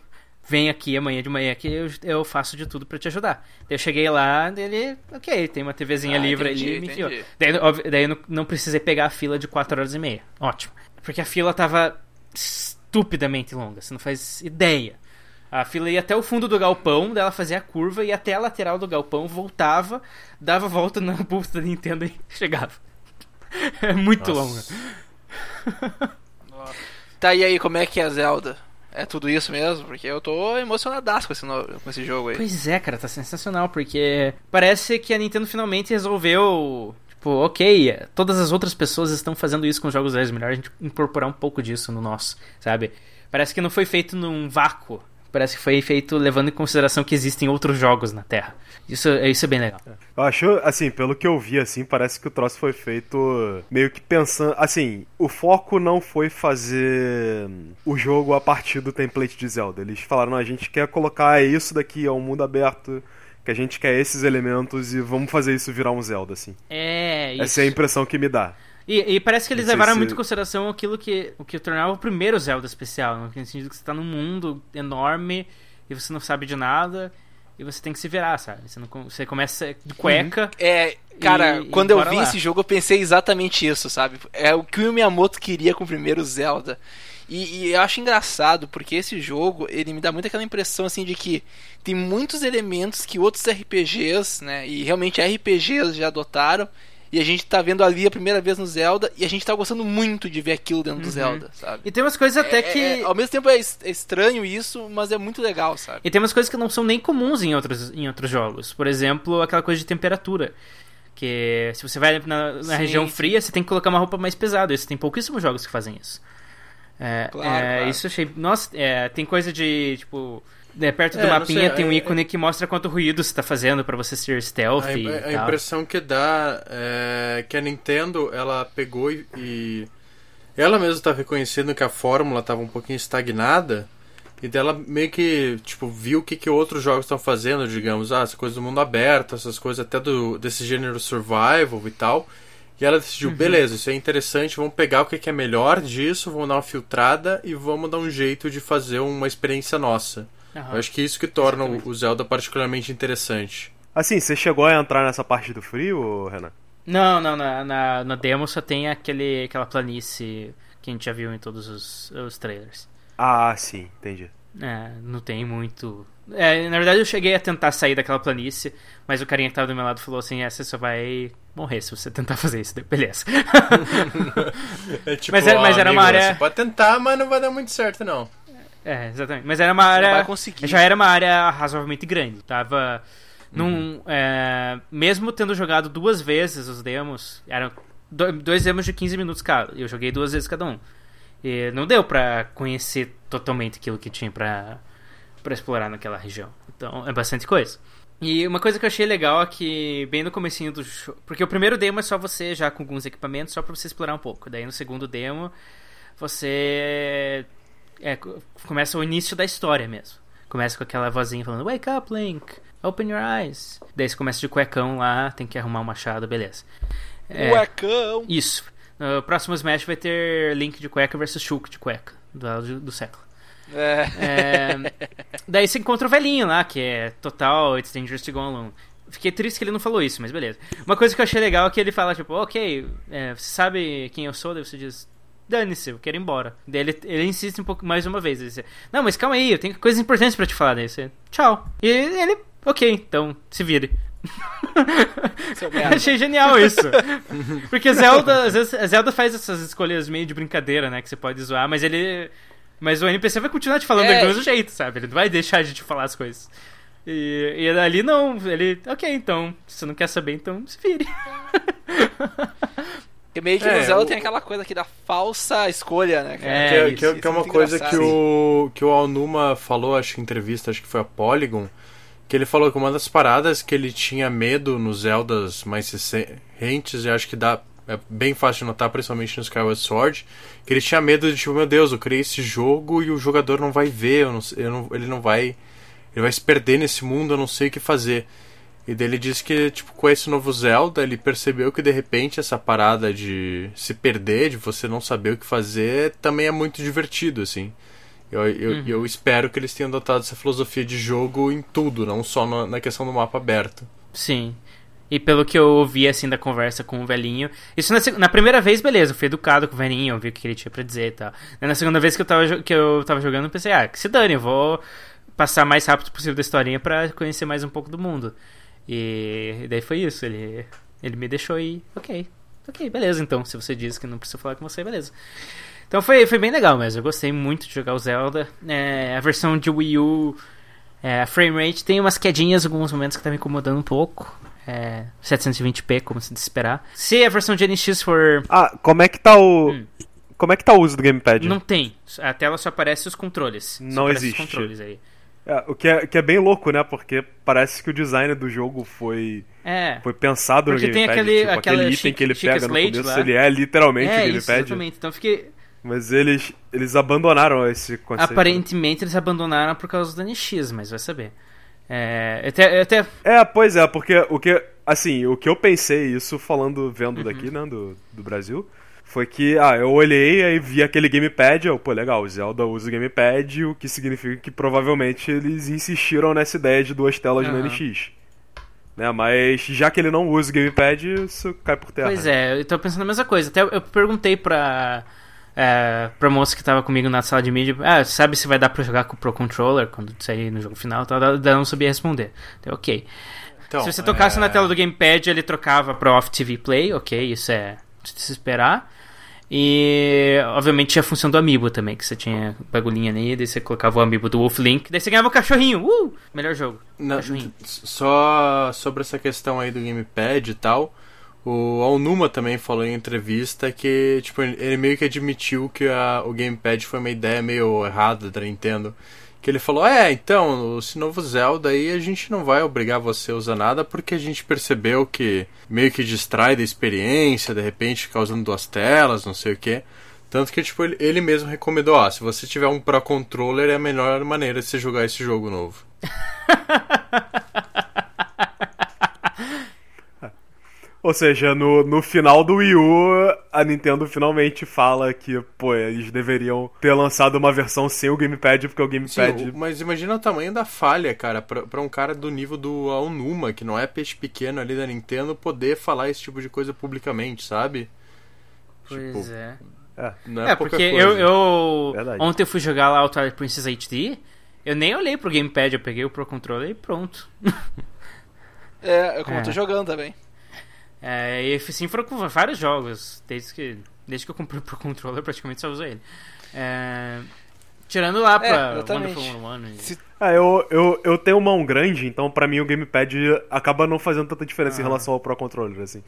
Vem aqui amanhã de manhã que eu, eu faço de tudo pra te ajudar. Daí eu cheguei lá, ele, ok, tem uma TVzinha Ah, livre entendi, ali, me enfiou. Daí, óbvio, daí eu não, não precisei pegar a fila de 4 horas e meia. Ótimo. Porque a fila tava estupidamente longa, você não faz ideia. A fila ia até o fundo do galpão, daí ela fazia a curva, ia até a lateral do galpão, voltava, dava volta na bolsa da Nintendo e chegava. É muito longa. Tá, e aí, como é que é a Zelda? É tudo isso mesmo? Porque eu tô emocionadaço com esse, no- com esse jogo aí. Pois é, cara, tá sensacional, porque parece que a Nintendo finalmente resolveu tipo, ok, todas as outras pessoas estão fazendo isso com jogos leves, melhor a gente incorporar um pouco disso no nosso, sabe? Parece que não foi feito num vácuo. Parece que foi feito levando em consideração que existem outros jogos na Terra. Isso, isso é bem legal. Eu acho, assim, pelo que eu vi, assim, parece que o troço foi feito meio que pensando. Assim, o foco não foi fazer o jogo a partir do template de Zelda. Eles falaram, a gente quer colocar isso daqui, é um mundo aberto, que a gente quer esses elementos e vamos fazer isso virar um Zelda, assim. É, isso. Essa é a impressão que me dá. E, e parece que eles levaram se- muito em consideração aquilo que, o que tornava o primeiro Zelda especial, no sentido que você tá num mundo enorme e você não sabe de nada e você tem que se virar, sabe? Você, não, você começa de cueca. É, cara, E- e quando eu bora vi lá. esse jogo eu pensei exatamente isso, sabe? É o que o Miyamoto queria com o primeiro Zelda. E, e eu acho engraçado, porque esse jogo, ele me dá muito aquela impressão, assim, de que tem muitos elementos que outros RPGs, né, e realmente RPGs já adotaram, e a gente tá vendo ali a primeira vez no Zelda, e a gente tá gostando muito de ver aquilo dentro do Zelda, sabe? E tem umas coisas até É- que. é- ao mesmo tempo é é estranho isso, mas é muito legal, sabe? E tem umas coisas que não são nem comuns em outros, em outros jogos. Por exemplo, aquela coisa de temperatura. Que se você vai na, na região fria, você tem que colocar uma roupa mais pesada. Isso tem pouquíssimos jogos que fazem isso. É, Claro, é, claro. Isso eu achei. Nossa, é, tem coisa de tipo. É, perto do É, mapinha sei, tem um é- ícone que mostra quanto ruído você tá fazendo pra você ser stealth A, e a tal. impressão que dá é que a Nintendo ela pegou e, e ela mesma tá reconhecendo que a fórmula tava um pouquinho estagnada e dela meio que tipo viu o que, que outros jogos estão fazendo, digamos, ah, essa coisa do mundo aberto, essas coisas até do desse gênero survival e tal. E ela decidiu, Uhum. beleza, isso é interessante, vamos pegar o que, que é melhor disso, vamos dar uma filtrada e vamos dar um jeito de fazer uma experiência nossa. Aham. Eu acho que isso que torna o- o Zelda particularmente interessante. Assim, você chegou a entrar nessa parte do frio, Renan? Não, não, na, na, na demo só tem aquele, aquela planície que a gente já viu em todos os, os trailers. Ah, sim, entendi. É, não tem muito. É, na verdade, eu cheguei a tentar sair daquela planície, mas o carinha que tava do meu lado falou assim: é, você só vai morrer se você tentar fazer isso. Beleza. É tipo, Mas era- mas era uma amigo, área- Você pode tentar, mas não vai dar muito certo, não. É, exatamente. Mas era uma área. Já era uma área razoavelmente grande. Tava. Num, Uhum. é, mesmo tendo jogado duas vezes os demos, eram do- dois demos de 15 minutos cada. Eu joguei duas vezes cada um. E não deu pra conhecer totalmente aquilo que tinha pra, pra explorar naquela região. Então é bastante coisa. E uma coisa que eu achei legal é que, bem no comecinho do jogo. Porque o primeiro demo é só você já com alguns equipamentos, só pra você explorar um pouco. Daí no segundo demo, você. É, co- começa o início da história mesmo. Começa com aquela vozinha falando: Wake up, Link, open your eyes. Daí você começa de cuecão lá, tem que arrumar o machado, beleza. É, Cuecão! isso. No próximo Smash vai ter Link de cueca versus Shulk de cueca, do, do, do século. É. É, daí você encontra o velhinho lá, que é total It's Dangerous to Go Alone. Fiquei triste que ele não falou isso, mas beleza. Uma coisa que eu achei legal é que ele fala, tipo, ok, é, você sabe quem eu sou? Daí você diz, dane-se, eu quero ir embora. Daí ele, ele insiste um pouco mais uma vez. Ele diz, não, mas calma aí, eu tenho coisas importantes pra te falar. Daí você, tchau. E ele, ok, então se vire. Achei genial isso. Porque Zelda, às vezes, a Zelda faz essas escolhas meio de brincadeira, né? Que você pode zoar, mas ele. Mas o NPC vai continuar te falando É. do mesmo jeito, sabe? Ele não vai deixar de te falar as coisas. E, e ali não, ele. Ok, então, se você não quer saber, então se vire. Porque meio que É, no Zelda o- tem aquela coisa aqui da falsa escolha, né, cara? É, que, é, isso, que é- isso que é é uma muito coisa que o, que o Alnuma falou, acho que em entrevista, acho que foi a Polygon, que ele falou que uma das paradas que ele tinha medo nos Zeldas mais recentes, e acho que dá é bem fácil de notar, principalmente no Skyward Sword, que ele tinha medo de, tipo, meu Deus, eu criei esse jogo e o jogador não vai ver, eu não, eu não- ele não vai. Ele vai se perder nesse mundo, eu não sei o que fazer. E daí ele disse que, tipo, com esse novo Zelda, ele percebeu que de repente essa parada de se perder, de você não saber o que fazer, também é muito divertido, assim. Eu, eu, eu espero que eles tenham adotado essa filosofia de jogo em tudo, não só na, na questão do mapa aberto. Sim. E pelo que eu ouvi, assim, da conversa com o velhinho. Isso na, na primeira vez, beleza, eu fui educado com o velhinho, eu vi o que ele tinha pra dizer e tal. Na segunda vez que eu tava, que eu tava jogando, eu pensei, ah, que se dane, eu vou passar mais rápido possível da historinha pra conhecer mais um pouco do mundo. E, e daí foi isso, ele, ele me deixou ir, ok, ok, beleza então, se você diz que não precisa falar com você, beleza. Então foi, foi bem legal mesmo, eu gostei muito de jogar o Zelda. É, a versão de Wii U, é, a frame rate tem umas quedinhas em alguns momentos que tá me incomodando um pouco. é, 720p, como se desesperar. Se a versão de NX for. Ah, como é que tá o. Como é que tá o uso do gamepad? Hum. Não tem. A tela só aparece os controles. Não existe. Os controles aí. É, o que é, que é bem louco, né? Porque parece que o design do jogo foi, É. foi pensado Porque no gamepad. aquele- tipo, aquele item chique- que ele pega no slate começo, lá. ele é literalmente É, o isso, gamepad. exatamente. Então fiquei. Mas eles, eles abandonaram esse conceito. Aparentemente eles abandonaram por causa do NX, mas vai saber. É, até, até É, pois é, porque o que. Assim, o que eu pensei, isso falando, Uhum. vendo daqui, né, do, do Brasil, foi que, ah, eu olhei e vi aquele gamepad, eu, pô, legal, o Zelda usa o gamepad, o que significa que provavelmente eles insistiram nessa ideia de duas telas no Aham. NX. Né, mas já que ele não usa o gamepad, isso cai por terra. Pois é, eu tô pensando a mesma coisa. Até eu perguntei pra, é, pra moça que tava comigo na sala de mídia, ah, sabe se vai dar pra jogar com o Pro Controller quando sair no jogo final? Tal, ela não sabia responder. Então, ok. Então, se você tocasse é, na tela do Gamepad, ele trocava pro Off TV Play, ok, isso é de se esperar. E, obviamente, tinha a função do Amiibo também, que você tinha bagulhinha ali, daí você colocava o Amiibo do Wolf Link, daí você ganhava o cachorrinho, uh! Melhor jogo. Na- Cachorrinho. só sobre essa questão aí do gamepad e tal, o Alnuma também falou em entrevista que tipo ele ele meio que admitiu que a- o gamepad foi uma ideia meio errada da Nintendo. Que ele falou: "É, então, esse novo Zelda aí a gente não vai obrigar você a usar nada porque a gente percebeu que meio que distrai da experiência, de repente ficar usando duas telas, não sei o quê". Tanto que tipo ele, ele mesmo recomendou: "Ah, se você tiver um Pro Controller é a melhor maneira de você jogar esse jogo novo". Ou seja, no, no final do Wii U, a Nintendo finalmente fala que, pô, eles deveriam ter lançado uma versão sem o gamepad, porque o gamepad... Sim, mas imagina o tamanho da falha, cara, pra, pra um cara do nível do Aonuma, que não é peixe pequeno ali da Nintendo, poder falar esse tipo de coisa publicamente, sabe? Pois Tipo, é. Não é, É, pouca porque coisa. eu, eu ontem eu fui jogar lá o Twilight Princess HD, eu nem olhei pro gamepad, eu peguei o Pro Controller e pronto. É, é como É. eu tô jogando também. É, e assim foram com vários jogos, desde que, desde que eu comprei o Pro Controller, praticamente só uso ele. É, tirando lá pra exatamente. Wonderful 101. e- Se- Ah, eu, eu, eu tenho mão grande, então pra mim o gamepad acaba não fazendo tanta diferença em Ah. relação ao Pro Controller, assim.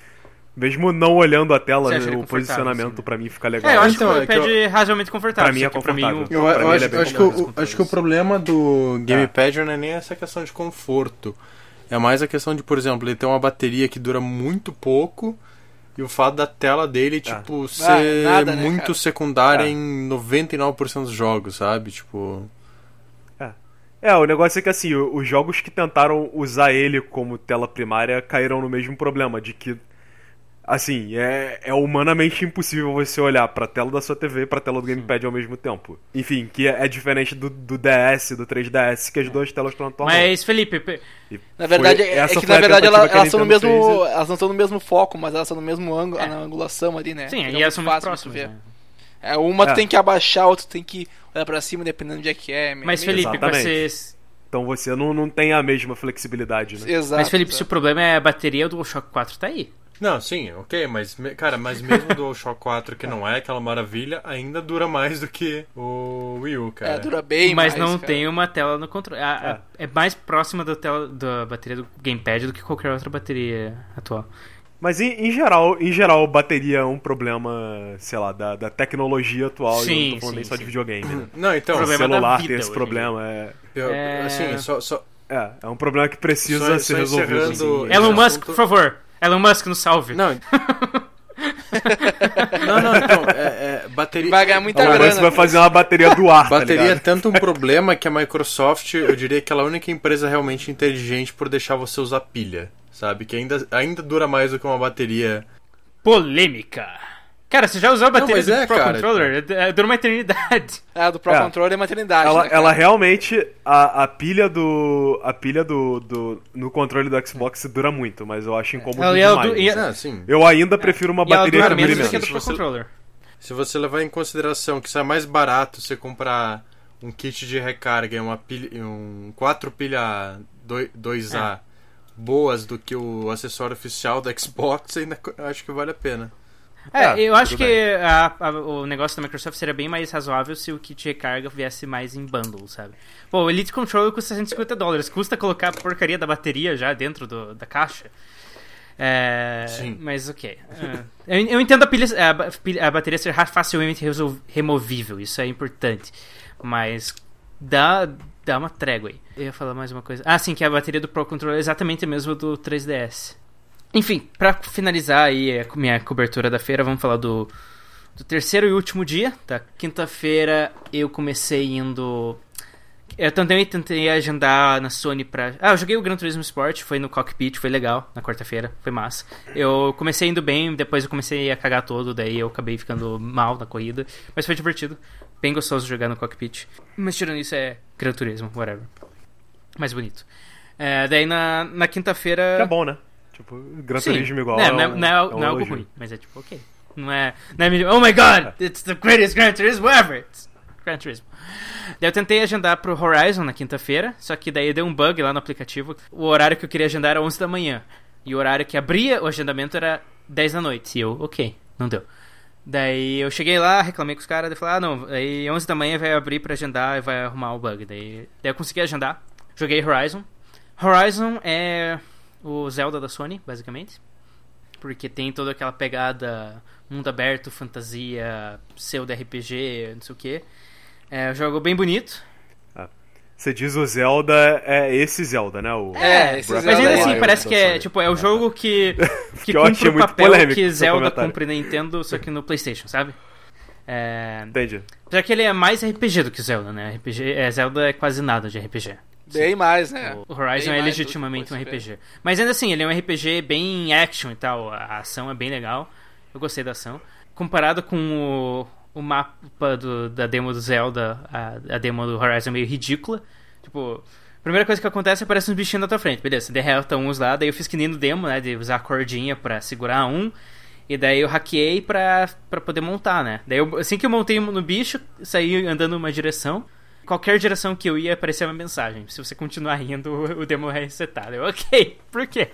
Mesmo não olhando a tela, né, o posicionamento assim, né? pra mim fica legal. É, eu acho Então, que o é que gamepad eu- é razoavelmente confortável. Pra mim é pra mim, confortável. o- Eu, eu acho, é que, o, confortável. acho que o problema do Gamepad não é nem essa questão de conforto. É mais a questão de, por exemplo, ele tem uma bateria que dura muito pouco e o fato da tela dele, tipo, ser nada, né, muito cara? secundária Ah. em 99% dos jogos, sabe? Tipo... É, o negócio é que assim, os jogos que tentaram usar ele como tela primária caíram no mesmo problema, de que assim, é, é humanamente impossível você olhar pra tela da sua TV e pra tela do gamepad ao mesmo tempo. Enfim, que é, é diferente do, do DS, do 3DS, que as duas telas estão na tua mão. Mas, Felipe, pe- E Na verdade, foi- é, essa é que na verdade ela- que elas estão no mesmo. fez Elas não estão no mesmo foco, mas elas estão no mesmo ângulo, É. na angulação ali, né? sim, e elas são muito próximas. ver. né? É, uma tu É. tem que abaixar, a outra tu tem que olhar pra cima, dependendo de onde é que é. Mas, Felipe, Exatamente. ser. Então você não, não tem a mesma flexibilidade, né? Exato. Mas, Felipe, se o exato. problema é a bateria, o DualShock 4 tá aí. Não, sim, ok, mas, cara, mas mesmo o DualShock 4, que não é aquela maravilha, ainda dura mais do que o Wii U, cara. É, dura bem mas mais, não cara. tem uma tela no controle. A- a- é. mais próxima da, tela, da bateria do gamepad do que qualquer outra bateria atual. Mas em, em geral, em geral, bateria é um problema, sei lá, da, da tecnologia atual. e eu Sim, não tô falando nem sim, só de sim. videogame, né? Não, então, O celular vida tem esse problema. É, eu- É. assim, só, só, é, é um problema que precisa Só- ser só resolvido. assim. Elon Musk, assunto- por favor. Elon Musk, nos salve. Não. não, não, então, é, é, bateria. Vai ganhar muita grana. Musk vai fazer uma bateria do ar, tá Bateria é ligado? tanto um problema que a Microsoft, eu diria que ela é a única empresa realmente inteligente por deixar você usar pilha, sabe? Que ainda, ainda dura mais do que uma bateria. Polêmica. Cara, você já usou a bateria mas do é, Pro cara. Controller? É, Dura uma eternidade. Ah, do Pro É. Controller é maternidade. Ela, né, ela realmente, a, a pilha do. A pilha do, do. No controle do Xbox dura muito, mas eu acho incômodo e ela demais. e- Ah, sim. Eu ainda prefiro uma E ela bateria dura que dure menos do que menos. do Pro Se você- Controller. Se você levar em consideração que sai mais barato você comprar um kit de recarga e uma pilha, um 4 pilha 2A boas do que o acessório oficial da Xbox, ainda acho que vale a pena. É, É, eu acho que a- a- o negócio da Microsoft seria bem mais razoável se o kit de recarga viesse mais em bundle, sabe? Pô, o Elite Controller custa 150 dólares. Custa colocar a porcaria da bateria já dentro do- da caixa. É, Sim. Mas ok. É, eu, eu entendo a, pilha, a, a bateria ser facilmente resol- removível, isso é importante. Mas dá, dá uma trégua aí. Eu ia falar mais uma coisa. Ah, sim, que a bateria do Pro Controller é exatamente a mesma do 3DS. Enfim, pra finalizar aí a co- minha cobertura da feira, vamos falar do, do terceiro e último dia. Da quinta-feira eu comecei indo. Eu também tentei agendar na Sony pra. Ah, eu joguei o Gran Turismo Sport, foi no cockpit, foi legal, na quarta-feira, foi massa. Eu comecei indo bem, depois eu comecei a cagar todo, daí eu acabei ficando mal na corrida. Mas foi divertido, bem gostoso jogar no cockpit. Mas tirando isso é Gran Turismo, whatever. Mais bonito. É, daí na, na quinta-feira. É bom, né? Tipo, Gran Sim. Turismo igual. Não, é não, é, um- não é, é um não é algo elogio. ruim, mas é tipo, ok. Não é, não é oh my god, it's the greatest Gran Turismo ever. It's Gran Turismo. Daí eu tentei agendar pro Horizon na quinta-feira, só que daí deu um bug lá no aplicativo. O horário que eu queria agendar era 11 da manhã. E o horário que abria o agendamento era 10 da noite. E eu, ok, não deu. Daí eu cheguei lá, reclamei com os caras, daí falei, ah não, aí 11 da manhã vai abrir pra agendar e vai arrumar o bug. Daí, daí eu consegui agendar, joguei Horizon. Horizon é o Zelda da Sony, basicamente. Porque tem toda aquela pegada mundo aberto, fantasia, pseudo RPG, não sei o que. É um jogo bem bonito. Você diz o Zelda, é esse Zelda, né? O... É, esse Breath Mas ainda the assim, parece que é, tipo, é o jogo que, que cumpre o muito papel que Zelda cumpre na Nintendo, só que no Playstation, sabe? É... Entendi. Apesar que ele é mais RPG do que Zelda, né? RPG, é, Zelda é quase nada de RPG. Bem mais, né? O Horizon Bem é legitimamente um. RPG. Mas ainda assim, ele é um RPG bem action e tal. A ação é bem legal. Eu gostei da ação. Comparado com o, o mapa do- da demo do Zelda, a, a demo do Horizon é meio ridícula. Tipo, a primeira coisa que acontece é aparece uns bichinhos na tua frente. Beleza, você derrota uns lá. Daí eu fiz que nem no demo, né? De usar a cordinha pra segurar um. E daí eu hackeei pra, pra poder montar, né? Daí eu- assim que eu montei no bicho, saí andando numa direção. Qualquer direção que eu ia, aparecia uma mensagem. Se você continuar indo, o demo vai resetar. Eu, ok, por quê?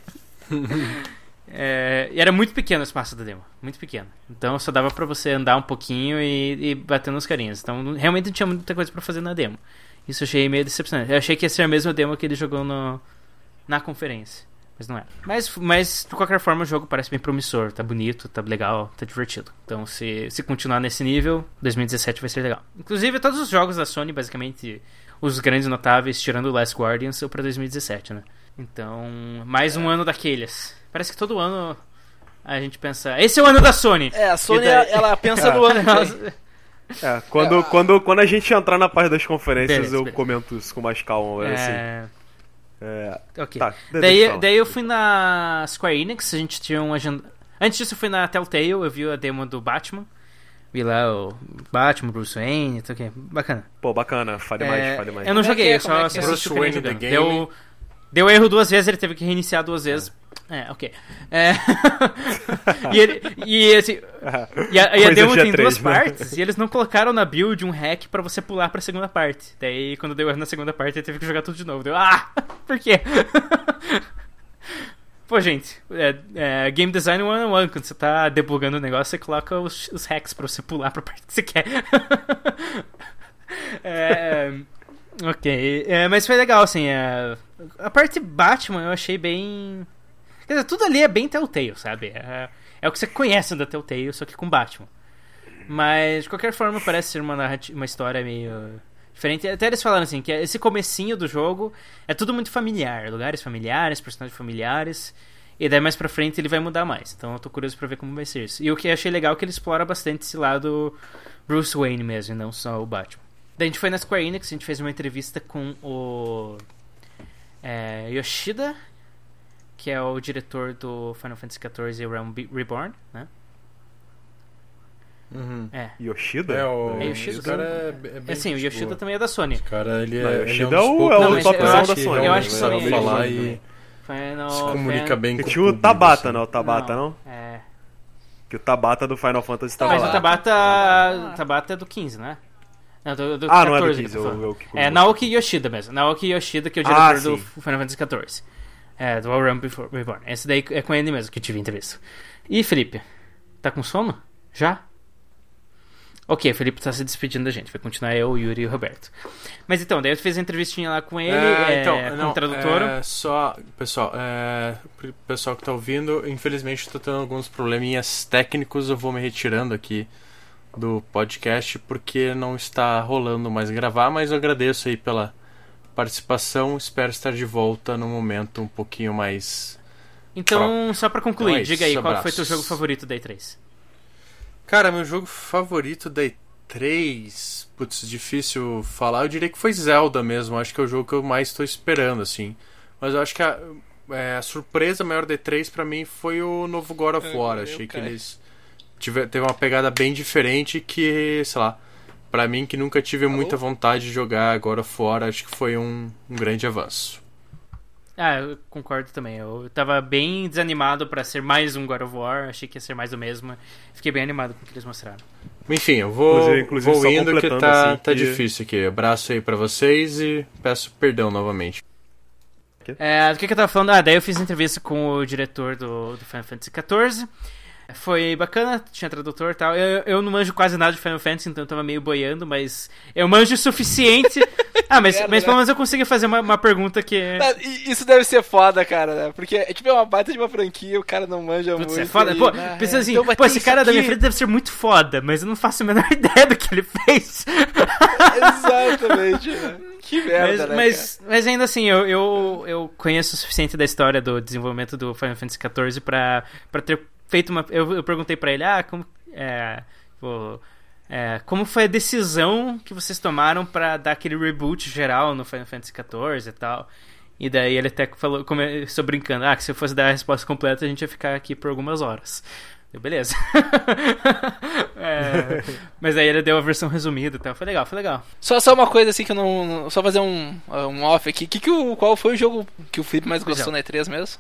É, e era muito pequeno o espaço da demo. Muito pequeno. Então só dava pra você andar um pouquinho e, e bater nos carinhas. Então realmente não tinha muita coisa pra fazer na demo. Isso eu achei meio decepcionante. Eu achei que ia ser a mesma demo que ele jogou no, na conferência. Mas não é. Mas, mas, de qualquer forma, o jogo parece bem promissor. Tá bonito, tá legal, tá divertido. Então, se, se continuar nesse nível, 2017 vai ser legal. Inclusive, todos os jogos da Sony, basicamente, os grandes notáveis, tirando o Last Guardian, são pra 2017, né? Então, mais um ano daqueles. Parece que todo ano a gente pensa, esse é o ano da Sony! É, a Sony, daí- ela pensa no ano que vem. É, quando, quando, quando a gente entrar na parte das conferências, Beleza, eu beleza. comento isso com mais calma. Assim. É, ok. Tá, daí, daí eu fui na Square Enix, a gente tinha um agenda. Antes disso, eu fui na Telltale, eu vi a demo do Batman. Vi lá o Batman, Bruce Wayne, tudo que bacana. Pô, bacana, fale mais, É, fale mais. eu não Como é joguei, é? eu é só assisti é? o Bruce Wayne the Deu, deu erro duas vezes, ele teve que reiniciar duas vezes. É, ok. É... e, ele, e, assim, e a, e a demo de tem A3, duas né? partes, e eles não colocaram na build um hack pra você pular pra segunda parte. Daí, quando deu erro na segunda parte, ele teve que jogar tudo de novo. Deu, ah, por quê? Pô, gente, é, é, Game Design 101, quando você tá debugando o negócio, você coloca os, os hacks pra você pular pra parte que você quer. é, ok, é, mas foi legal, assim, é, a parte Batman eu achei bem... Quer dizer, tudo ali é bem Telltale, sabe? É, é o que você conhece da Telltale, só que com Batman. Mas, de qualquer forma, parece ser uma, uma história meio diferente. Até eles falaram assim, que esse comecinho do jogo é tudo muito familiar. Lugares familiares, personagens familiares. E daí mais pra frente ele vai mudar mais. Então eu tô curioso pra ver como vai ser isso. E o que eu achei legal é que ele explora bastante esse lado Bruce Wayne mesmo, e não só o Batman. Daí a gente foi na Square Enix, a gente fez uma entrevista com o é, Yoshida, que é o diretor do Final Fantasy XIV Realm Reborn, né? Uhum. É. Yoshida? É, o, É Yoshida esse cara é, é bem É sim, o Yoshida boa. também é da Sony. Esse cara, ele é, Não, ele Yoshida é é um é o Não, mas topzão eu da acho- Sony. eu acho que né? só Vai ele- falar e- Final se comunica Fan- bem Que com tinha o Tabata, assim. né? O Tabata, não? É. Que o Tabata do Final Fantasy tava Mas lá. o Tabata, o Tabata é do 15, né? Não, do, do Ah, não é do 14 que 15, eu tô eu- eu que É. Naoki Yoshida mesmo. Naoki Yoshida, que é o Ah, diretor do sim. Final Fantasy XIV. É, do All Realm Before Reborn. Esse daí é com ele mesmo que eu tive entrevista. E Felipe, tá com sono? Já? Ok, o Felipe tá se despedindo da gente. Vai continuar eu, o Yuri e o Roberto. Mas então, daí eu fiz a entrevistinha lá com ele, É, é, então, com não, o tradutor. é, só, pessoal, é, pessoal que tá ouvindo, infelizmente eu tô tendo alguns probleminhas técnicos, eu vou me retirando aqui do podcast porque não está rolando mais gravar, mas eu agradeço aí pela participação, espero estar de volta num momento um pouquinho mais Então, só pra concluir, Então é diga aí, qual foi abraços. teu jogo favorito da E3? Cara, meu jogo favorito da E3, putz, difícil falar. Eu diria que foi Zelda mesmo. Acho que é o jogo que eu mais estou esperando, assim. Mas eu acho que a, é, a surpresa maior da E3 pra mim foi o novo God of War. eu Achei que eles tive, teve uma pegada bem diferente que, sei lá, pra mim que nunca tive muita vontade de jogar God of War, acho que foi um, um grande avanço. Ah, eu concordo também. Eu tava bem desanimado pra ser mais um God of War, achei que ia ser mais o mesmo. Fiquei bem animado com o que eles mostraram. Enfim, eu vou, Inclusive- vou indo que tá, assim, tá que- difícil aqui. Abraço aí pra vocês e peço perdão novamente. É, do que, que eu tava falando? Ah, daí eu fiz entrevista com o diretor do, do Final Fantasy XIV. Foi bacana, tinha tradutor e tal. Eu, eu não manjo quase nada de Final Fantasy, então eu tava meio boiando, mas eu manjo o suficiente. ah, mas, Merda, mas né? pelo menos eu consigo fazer uma, uma pergunta que. E- Isso deve ser foda, cara, né? Porque é tipo é uma baita de uma franquia, o cara não manja Putz, muito. é foda. e- Pô, Ah, pensa é, assim, então pô, esse cara da minha aqui. frente deve ser muito foda, mas eu não faço a menor ideia do que ele fez. Exatamente, né? Que merda, mas, né? mas, mas ainda assim, eu, eu, eu conheço o suficiente da história do desenvolvimento do Final Fantasy XIV pra, pra ter feito uma. Eu, eu perguntei pra ele, ah, como. É, pô, é, como foi a decisão que vocês tomaram pra dar aquele reboot geral no Final Fantasy XIV e tal? E daí ele até falou, começou brincando, ah, que se eu fosse dar a resposta completa, a gente ia ficar aqui por algumas horas. Eu, beleza. É, mas aí ele deu a versão resumida e tal. Foi legal, foi legal. Só, só uma coisa assim que eu não. Só fazer um, um off aqui. Que que o, qual foi o jogo que o Felipe mais gostou Pois na E3 mesmo?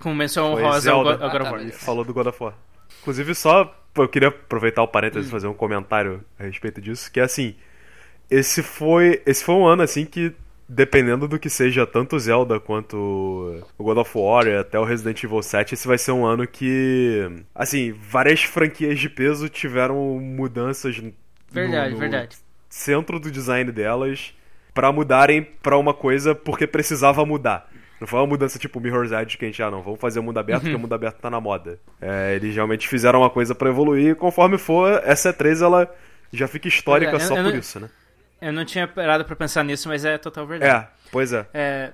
Com menção honrosa ao Zelda. God of Ah, tá, War. Falou do God of War. Inclusive, só eu queria aproveitar o parênteses e fazer um comentário a respeito disso, que é assim, esse foi, esse foi um ano assim que dependendo do que seja tanto o Zelda quanto o God of War e até o Resident Evil 7, esse vai ser um ano que assim, várias franquias de peso tiveram mudanças no- Verdade, no verdade. centro do design delas pra mudarem pra uma coisa porque precisava mudar. Não foi uma mudança tipo Mirror's Edge que a gente, ah não, vamos fazer o mundo aberto porque o mundo aberto tá na moda. É, eles realmente fizeram uma coisa pra evoluir e conforme for, essa E3 ela já fica histórica é, eu- só eu por não- isso, né? Eu não tinha parado pra pensar nisso, mas é total verdade. É, pois é. É,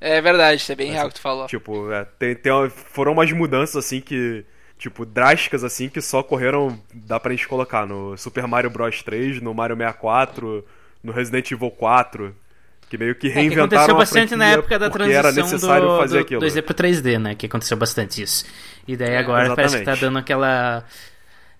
É verdade, isso é bem real que tu falou. Tipo, é, tem, tem uma- foram umas mudanças assim que. Tipo, drásticas assim que só correram. Dá pra gente colocar no Super Mario Bros 3, no Mario 64, no Resident Evil 4. Que meio que é que reinventaram aconteceu a bastante na época da porque era transição necessário do, fazer do aquilo. 2D pro 3D, né? Que aconteceu bastante isso. E daí agora parece que tá dando aquela...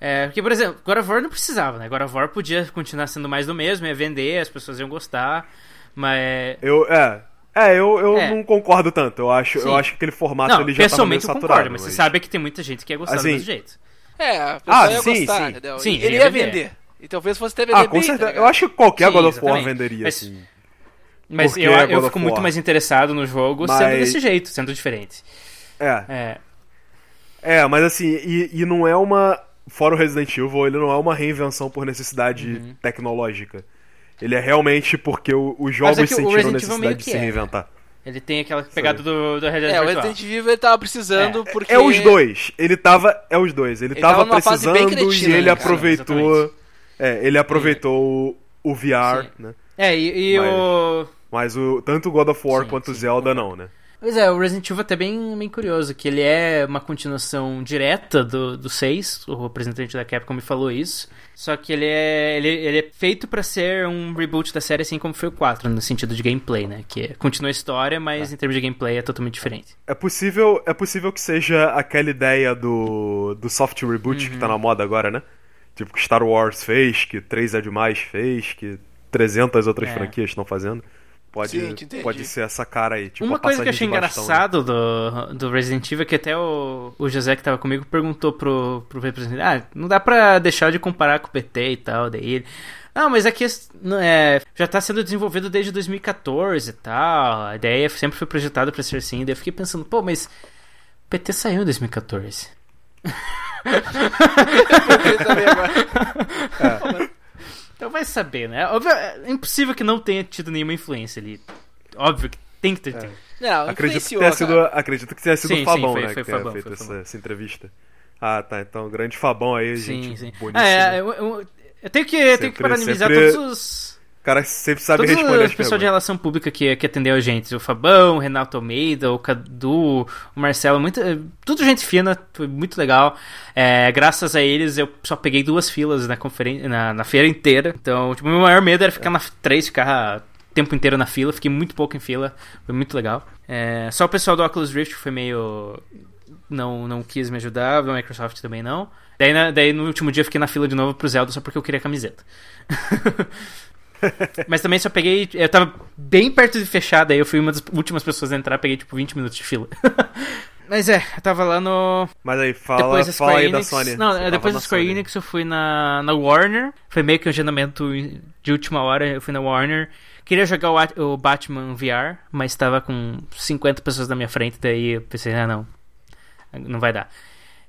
É, porque, por exemplo, God of War não precisava, né? God of War podia continuar sendo mais do mesmo, ia vender, as pessoas iam gostar, mas... Eu, é. É, eu, eu É. não concordo tanto. Eu acho, Sim. eu acho que aquele formato Não, ele já tava meio pessoalmente eu saturado. concordo, mas você sabe que tem muita gente que ia gostar Assim, do mesmo jeito. É, a pessoa Ah, ia sim, gostar, sim. entendeu? Sim, ele ia vender. vender. E talvez fosse até vender Ah, com bem, tá certeza. ligado? eu acho que qualquer Sim, God of War venderia, Mas- assim. Mas eu, é eu of fico muito mais interessado no jogo sendo Mas- desse jeito, sendo diferente. É. É, É, mas assim, e, e não é uma. Fora o Resident Evil, ele não é uma reinvenção por necessidade Uhum. tecnológica. Ele é realmente porque o- os jogos é que o sentiram Resident Evil necessidade de se é. reinventar. ele tem aquela pegada do, do realidade É, o. Resident Evil ele tava precisando porque. É os dois. Ele tava. É os dois. Ele, Ele tava, tava precisando cretina, e ele né, cara? aproveitou. É, ele aproveitou o, o VR, Sim. né? É, e, e Mas- o. Mas o, tanto o God of War Sim, quanto o sim, Zelda não, né? Pois é, o Resident Evil é até bem, bem curioso, que ele é uma continuação direta do, do 6, o representante da Capcom me falou isso. Só que ele é, ele, ele é feito pra ser um reboot da série, assim como foi o 4, no sentido de gameplay, né? Que é- continua a história, mas em termos de gameplay é totalmente diferente. É possível, é possível que seja aquela ideia do, do soft reboot que tá Uhum. na moda agora, né? Tipo que Star Wars fez, que 3 é demais fez, que 300 outras É. franquias estão fazendo. Pode, Sim, pode ser essa cara aí. Tipo, Uma coisa que eu achei né? engraçado do, do Resident Evil é que até o, o José que tava comigo perguntou pro, pro representante: Ah, não dá pra deixar de comparar com o PT e tal. Daí ele. Não, mas aqui não é, já tá sendo desenvolvido desde 2014 e tal. A ideia sempre foi projetada pra ser assim. Daí eu fiquei pensando, pô, mas o PT saiu em 2014. Eu agora. vai saber, né? Óbvio, é impossível que não tenha tido nenhuma influência ali. Óbvio que tem que ter tido. Não, Acredito que, tenha sido, cara. acredito que tenha sido Sim, o Fabão, sim, foi- né? foi que tenha Fabão, feito foi essa, Fabão. essa entrevista. Ah, tá. Então, grande Fabão aí, Sim, gente. sim. Ah, é, eu, eu- eu tenho que, eu tenho que Sempre- parabenizar sempre- todos os. O cara sempre sabe Todos responder as pessoal de relação pública que, que atendeu a gente. O Fabão, o Renato Almeida, o Cadu, o Marcelo. Muito, tudo gente fina, foi muito legal. É, graças a eles, eu só peguei duas filas na, conferen- na, na feira inteira. Então, tipo, meu maior medo era ficar na três, ficar o tempo inteiro na fila. Fiquei muito pouco em fila. Foi muito legal. É, só o pessoal do Oculus Rift foi meio. Não, não quis me ajudar, da Microsoft também não. Daí, na- daí no último dia eu fiquei na fila de novo pro Zelda só porque eu queria a camiseta. Mas também só peguei. Eu tava bem perto de fechar, daí eu fui uma das últimas pessoas a entrar, peguei tipo 20 minutos de fila. Mas é, eu tava lá no. Mas aí, fala, depois fala Square aí da Enix. Sony. Não, Você é, depois da Square. Enix eu fui na, na Warner. Foi meio que um agendamento de última hora. Eu fui na Warner. Queria jogar o, o Batman VR, mas tava com 50 pessoas na minha frente, daí eu pensei, ah não. Não vai dar.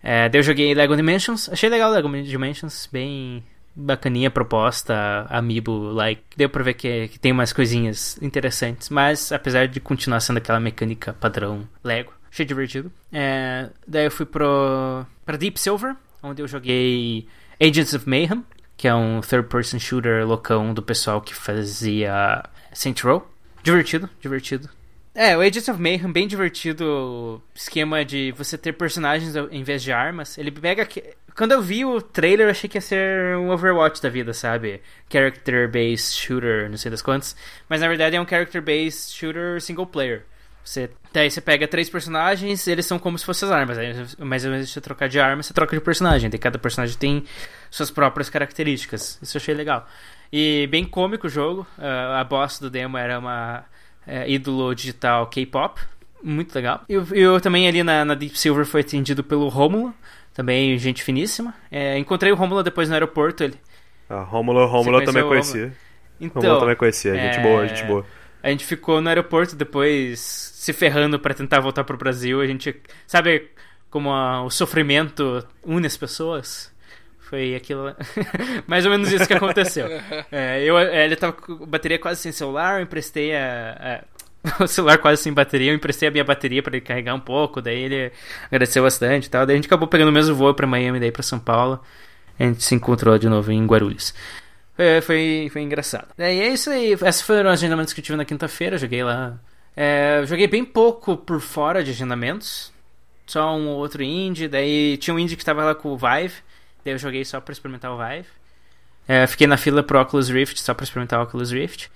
É, daí eu joguei Lego Dimensions. Achei legal Lego Dimensions, bem bacaninha a proposta, amiibo-like. Deu pra ver que, que tem umas coisinhas interessantes, mas apesar de continuar sendo aquela mecânica padrão Lego, achei divertido. É, daí eu fui pro, pra Deep Silver, onde eu joguei Agents of Mayhem, que é um third-person shooter loucão do pessoal que fazia Saints Row. Divertido, divertido. É, o Agents of Mayhem, bem divertido esquema de você ter personagens em vez de armas. Ele pega. que- Quando eu vi o trailer, eu achei que ia ser um Overwatch da vida, sabe? Character-based shooter, não sei das quantas. Mas na verdade é um character-based shooter single player. Você, daí você pega três personagens, eles são como se fossem as armas. aí- Mas ao invés de você trocar de arma, você troca de personagem. Daí cada personagem tem suas próprias características. Isso eu achei legal. E bem cômico o jogo. Ah, a boss do demo era uma é, ídolo digital K-pop. Muito legal. Eu, eu também ali na, na Deep Silver foi atendido pelo Rômulo. Também gente finíssima. É, encontrei o Rômulo depois no aeroporto. Ele, Ah, Rômulo, Rômulo eu também conhecia. Rômulo? Rômulo então, eu também conhecia. Gente é, boa, gente boa. A gente ficou no aeroporto depois se ferrando pra tentar voltar pro Brasil. A gente sabe como a- o sofrimento une as pessoas. Foi aquilo, mais ou menos isso que aconteceu. É, eu, é, ele tava com bateria quase sem celular, eu emprestei a, a- o celular quase sem bateria, eu emprestei a minha bateria pra ele carregar um pouco, daí ele agradeceu bastante e tal. Daí a gente acabou pegando o mesmo voo pra Miami, daí pra São Paulo. A gente se encontrou de novo em Guarulhos. É, foi, foi engraçado. É, e é isso aí. Esses foram os agendamentos que eu tive na quinta-feira. Joguei lá. É, joguei bem pouco por fora de agendamentos. Só um ou outro indie. Daí tinha um indie que tava lá com o Vive. Daí eu joguei só pra experimentar o Vive. É, fiquei na fila pro Oculus Rift só pra experimentar o Oculus Rift.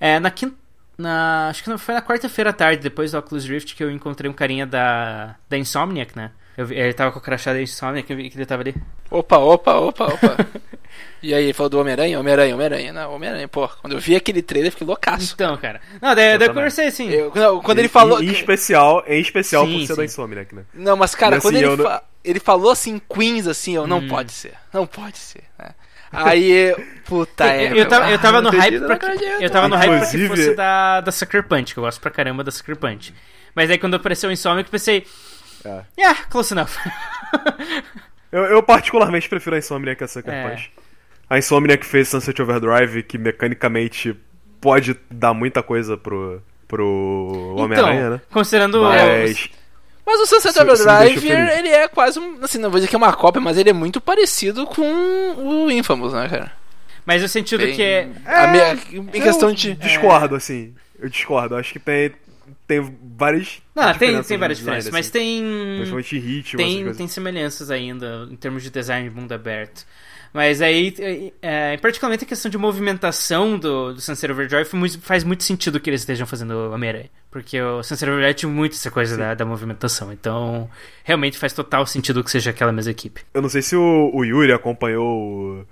É, na quinta. Na, acho que não- foi na quarta-feira à tarde, depois do Oculus Rift, que eu encontrei um carinha da, da Insomniac, né? Eu ele tava com o crachá da Insomniac, eu vi que ele tava ali. Opa, opa, opa, opa. e aí, ele falou do Homem-Aranha? Homem-Aranha, Homem-Aranha. Não, Homem-Aranha, pô. Quando eu vi aquele trailer, eu fiquei loucaço. Então, cara. Não, daí, daí eu conversei assim. Eu- não, quando ele Em- falou. Em, especial, em especial Sim, por ser sim. da Insomniac, né? Não, mas cara, E quando assim, ele, eu não- fa- ele falou assim, Queens, assim, eu não Hum. pode ser. Não pode ser. né? Aí, puta é. eu, eu tava, eu tava ah, no hype pra, acredito. eu tava no hype pra que fosse da, da Sucker Punch, que eu gosto pra caramba da Sucker Punch. Mas aí quando apareceu o Insomniac, eu pensei, É. yeah, close enough. Eu, eu particularmente prefiro a Insomniac a Sucker É. Punch. A Insomniac fez Sunset Overdrive, que mecanicamente pode dar muita coisa pro, pro Homem-Aranha, então, né? considerando... Mas... Mas o Sunset Overdrive, ele é quase um. Assim, não vou dizer que é uma cópia, mas ele é muito parecido com o Infamous, né, cara? Mas no sentido Bem- que é... a minha- em questão de. discordo, assim. Eu discordo. Acho que tem, tem várias. Não, tem, tem várias diferenças, mas assim. tem... Principalmente ritmo, Tem, tem semelhanças ainda em termos de design de mundo aberto. Mas aí, é, é, particularmente a questão de movimentação do, do Sunset Overdrive faz muito sentido que eles estejam fazendo Homem-Aranha. Porque o Sunset Overdrive tinha muito essa coisa da, da movimentação. Então, realmente faz total sentido que seja aquela mesma equipe. Eu não sei se o, o Yuri acompanhou o-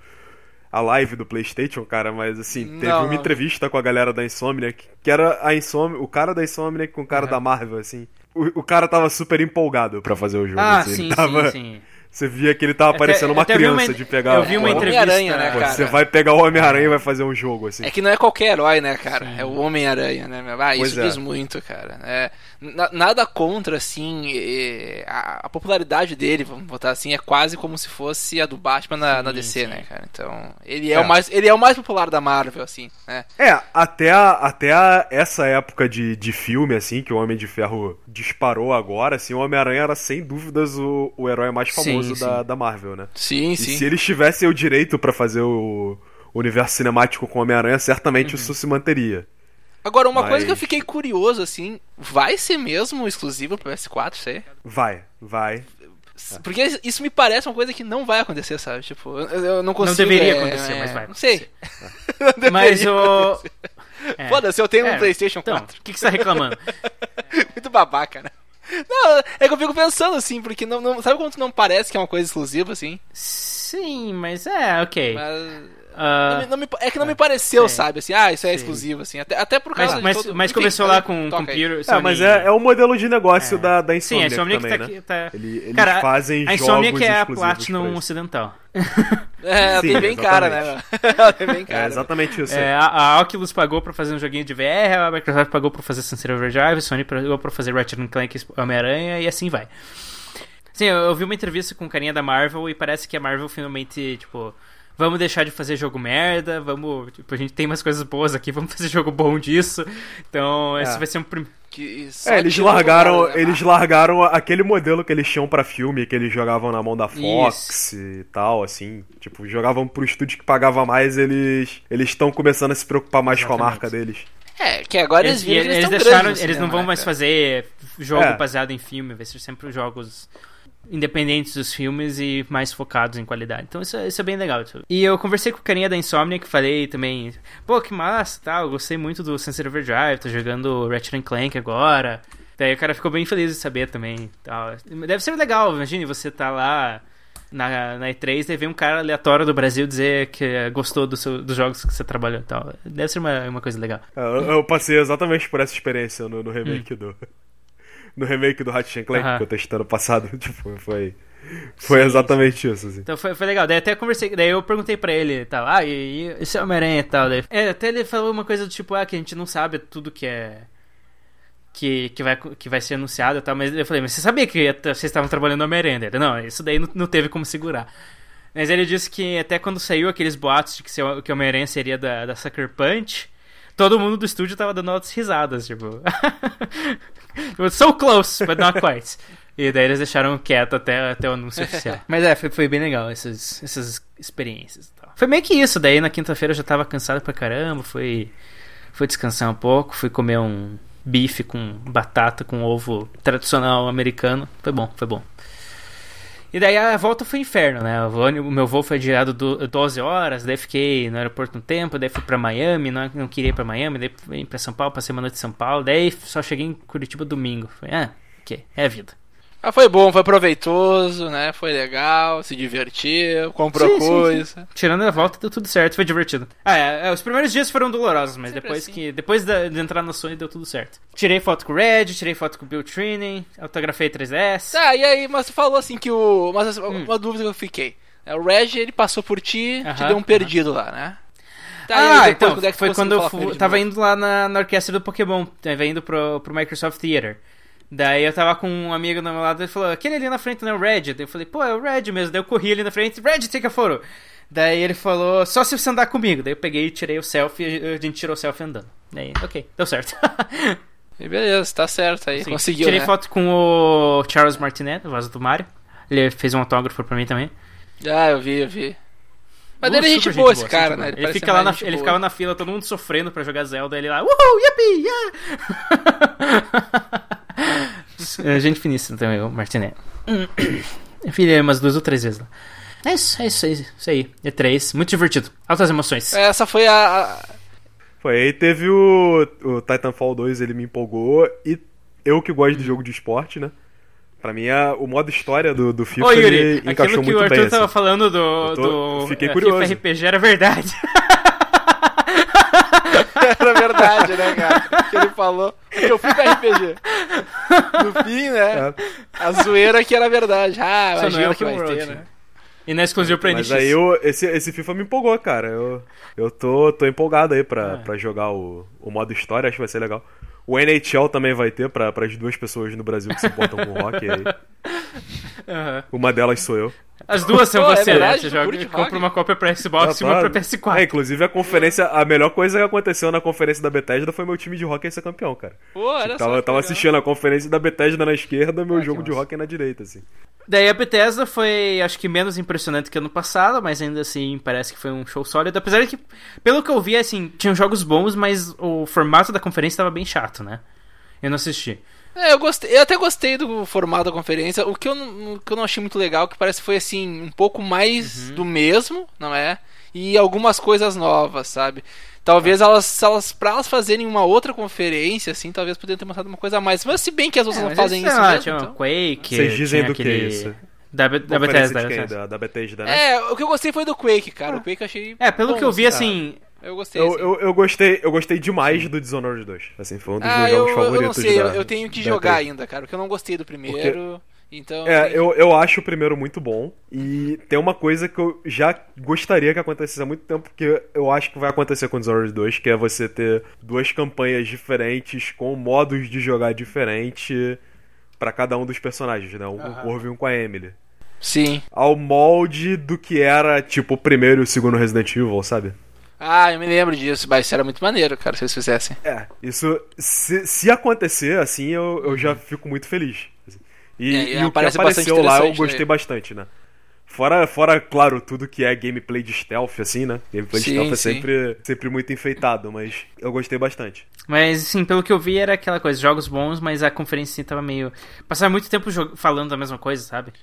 a live do PlayStation, cara, mas assim, teve Não, uma não. entrevista com a galera da Insomniac, que era a Insomniac, o cara da Insomniac com o cara da Marvel, assim. O, o cara tava super empolgado pra fazer o jogo, Ah, assim. sim, ele tava sim, sim. Você via que ele tava Até- parecendo uma até vi criança uma- de pegar. eu vi uma entrevista- Homem-Aranha, né, cara? Você vai pegar o Homem-Aranha e vai fazer um jogo assim. É que não é qualquer herói, né, cara? É o Homem-Aranha, né? meu? Ah, Pois isso é. diz muito, cara. É, na- nada contra, assim, é, a, popularidade dele, vamos botar assim, é quase como se fosse a do Batman na, na DC, né, cara? Então, ele é, É. O mais, ele é o mais popular da Marvel, assim, né? É, até, a- até a- essa época de, de filme, assim, que o Homem de Ferro disparou agora, assim, o Homem-Aranha era sem dúvidas o, o herói mais Sim, famoso sim. Da, da Marvel, né? Sim, E sim. se eles tivessem o direito pra fazer o universo cinemático com o Homem-Aranha, certamente isso se manteria. Agora, uma Mas- coisa que eu fiquei curioso, assim, vai ser mesmo exclusivo pro PS4, isso aí? Vai, vai. Porque isso me parece uma coisa que não vai acontecer, sabe? Tipo, eu, não consigo... deveria é, acontecer, é, mas vai Não sei. Não Mas o. É. Foda-se, eu tenho É, um PlayStation Então, 4. o que, que você tá reclamando? Muito babaca, né? Não, é que eu fico pensando assim, porque não, não- sabe quando não parece que é uma coisa exclusiva, assim? Sim, mas é, ok. Mas. Ah, não não me- é que não me pareceu, sei. sabe? Assim, ah, isso é Sei. exclusivo, assim. Até, até por mas causa mas, de todo... mas Enfim, começou mas lá com aí. Computer. É, mas é, é o modelo de negócio É. da, da Sim, a Insomniac Insomniac também, tá né? aqui. Tá... Ele- eles Cara, fazem a Insomniac é a Platinum ocidental. É, ela Sim, tem bem cara, né? Ela tem bem É cara. exatamente isso. É, a, a Oculus pagou pra fazer um joguinho de VR, a Microsoft pagou pra fazer Sunset Overdrive, a Sony pagou pra fazer Ratchet Clank Homem-Aranha e assim vai. Sim, eu, eu vi uma entrevista com o carinha da Marvel e parece que a Marvel finalmente, tipo, vamos deixar de fazer jogo merda, vamos, tipo, a gente tem umas coisas boas aqui, vamos fazer jogo bom disso. Então, esse É. vai ser um prim... Que só É, eles largaram, lugar, né? eles largaram aquele modelo que eles tinham pra filme, que eles jogavam na mão da Fox e tal, assim, tipo, jogavam pro estúdio que pagava mais, eles eles estão começando a se preocupar mais com a Exatamente. marca deles. É, que agora eles, Eles, eles eles, deixaram, eles não vão né, mais cara? fazer jogo É. baseado em filme, vai ser sempre jogos independentes dos filmes e mais focados em qualidade. Então isso, é- isso é bem legal. E eu conversei com o carinha da Insomnia que falei também, pô, que massa, tal, eu gostei muito do Sunset Overdrive, tô jogando Ratchet Clank agora. Daí o cara ficou bem feliz de saber também. Tal. Deve ser legal, imagine você tá lá na, na E3 e ver um cara aleatório do Brasil dizer que gostou do seu- dos jogos que você trabalhou e tal. Deve ser uma, uma coisa legal. É, Eu, eu passei exatamente por essa experiência no, no remake do no remake do Ratchet Clank Hum. Aham. que eu testei ano passado, tipo, foi foi exatamente isso, assim. Então foi, foi legal. Daí até conversei, daí eu perguntei pra ele e tal, ah, e, e esse Homem-Aranha e tal. Daí, é, até ele falou uma coisa do tipo, ah, que a gente não sabe tudo que é. Que, que, vai, que vai ser anunciado e tal, mas eu falei, mas você sabia que vocês estavam trabalhando no Homem-Aranha? Ele, Não, isso daí não, não teve como segurar. Mas ele disse que até quando saiu aqueles boatos de que, seu- que o Homem-Aranha seria da, da Sucker Punch, todo mundo do estúdio tava dando altas risadas, tipo. Tipo, so close, but not quite. E daí eles deixaram quieto até, até o anúncio oficial. Mas é, foi, foi bem legal essas, essas experiências e tal. Foi meio que isso, daí na quinta-feira eu já tava cansado pra caramba, fui, fui descansar um pouco, fui comer um bife com batata com ovo tradicional americano. Foi bom, foi bom. E daí a volta foi inferno, né? O, meu voo foi adiado do, 12 horas, daí fiquei no aeroporto um tempo, daí fui pra Miami, não, não queria ir pra Miami, daí vim pra São Paulo, passei uma noite em São Paulo, daí só cheguei em Curitiba domingo. Falei, ah, ok, é a vida. Ah, foi bom, foi proveitoso, né? Foi legal, se divertiu, comprou Sim, sim, sim. coisa. Tirando a volta, deu tudo certo, foi divertido. Ah, é, é, os primeiros dias foram dolorosos, mas Sempre depois assim. que depois da- de entrar no sonho deu tudo certo. Tirei foto com o Red, tirei foto com o Bill Trining, autografei 3DS. Tá, e aí, mas tu falou assim que o. Mas Hum. uma dúvida que eu fiquei. É, O Reg, ele passou por ti, te Aham, deu um perdido lá, né? Tá, ah, então, quando é foi quando eu falar com fu- ele de tava indo lá na, na orquestra do Pokémon, tava indo pro, pro Microsoft Theater. Daí eu tava com um amigo do meu lado, ele falou, aquele ali na frente não é o Red? Daí eu falei, pô, é o Red mesmo. Daí eu corri ali na frente, Red, take a photo. Daí ele falou, só se você andar comigo. Daí eu peguei e tirei o selfie, e a gente tirou o selfie andando. Daí, ok, deu certo. E beleza, tá certo aí, Sim. conseguiu, Tirei né? foto com o Charles Martinet, o voz do Mario. Ele fez um autógrafo pra mim também. Ah, eu vi, eu vi. Mas ele é gente boa, esse cara, né? Ele, parece fica lá na, ele boa. ficava na fila, todo mundo sofrendo pra jogar Zelda. Ele lá, uhul, yippee, yeah! É gente finíssima também, o Martinet. Eu filhei umas duas ou três vezes lá. É isso, é isso, é isso aí. E3, muito divertido. Altas emoções. Essa foi a. Foi aí teve o, o Titanfall 2, ele me empolgou e eu que gosto de jogo de esporte, né? Pra mim, a- o modo história do, do FIFA Ô ele Yuri, encaixou aquilo que muito o Arthur bem. tava assim. falando do, Eu tô- do fiquei eh, curioso. FIFA RPG era verdade. Era verdade, né, cara? que ele falou. Que eu fui pra RPG. No fim, né? A zoeira que era verdade. Ah, Só imagina é que vai World, ter, né? né? E não é exclusivo pra Mas aí eu, esse, esse FIFA me empolgou, cara. Eu, eu tô, tô empolgado aí pra, É. pra jogar o, o modo história, acho que vai ser legal. O NHL também vai ter pra, as duas pessoas no Brasil que se importam com hockey aí. Aham. Uma delas sou eu. As duas são Pô, é você, né? verdade, Você tu joga, compra rock? uma cópia pra Xbox e Ah, uma tá. pra PS4. É, inclusive a conferência, a melhor coisa que aconteceu na conferência da Bethesda foi meu time de hockey ser campeão, cara. Pô, Tava, só. eu que tava legal. assistindo a conferência da Bethesda na esquerda, meu Ah, jogo de hockey na direita, assim. Daí a Bethesda foi, acho que menos impressionante que ano passado, mas ainda assim parece que foi um show sólido. Apesar de que, pelo que eu vi, assim, tinham jogos bons, mas o formato da conferência tava bem chato, né? Eu não assisti. É, eu gostei, eu até gostei do formato da conferência. O que eu, não- o que eu não achei muito legal, que parece que foi assim, um pouco mais Uhum. do mesmo, não é? E algumas coisas novas, sabe? Talvez elas, se elas, pra elas fazerem uma outra conferência, assim, talvez poderiam ter mostrado uma coisa a mais. Mas se bem que as outras É, não fazem isso lá, mesmo, tinha então... Quake. Vocês dizem do que aquele- isso? Da, Be- da Bethesda. quem? Bethesda. Da, da Bethesda, né? É, o que eu gostei foi do Quake, cara. O Quake eu achei. É, pelo bom, que eu vi, cara. assim, Eu gostei. Eu, assim. eu, eu gostei, eu gostei demais do Dishonored 2. Assim, foi um dos ah, meus eu, jogos eu não favoritos. sei, eu, da- eu tenho que jogar ainda, cara, porque eu não gostei do primeiro. Então. É, tem- eu, eu acho o primeiro muito bom. E tem uma coisa que eu já gostaria que acontecesse há muito tempo, que eu acho que vai acontecer com Dishonored 2, que é você ter duas campanhas diferentes, com modos de jogar diferente pra cada um dos personagens, né? Um com o Corvo e um com a Emily. Sim. Ao molde do que era, tipo, o primeiro e o segundo Resident Evil, sabe? Ah, eu me lembro disso, mas isso era muito maneiro, cara, se eles fizessem. É, isso. Se, se acontecer, assim, eu, eu já fico muito feliz. assim. E, É, e e o que apareceu lá eu interessante, gostei né? bastante, né? Fora, fora, claro, tudo que é gameplay de stealth, assim, né? Gameplay de Sim, stealth é sim. sempre, sempre muito enfeitado, mas eu gostei bastante. Mas, assim, pelo que eu vi era aquela coisa, jogos bons, mas a conferência assim, tava meio. Passava muito tempo falando a mesma coisa, sabe?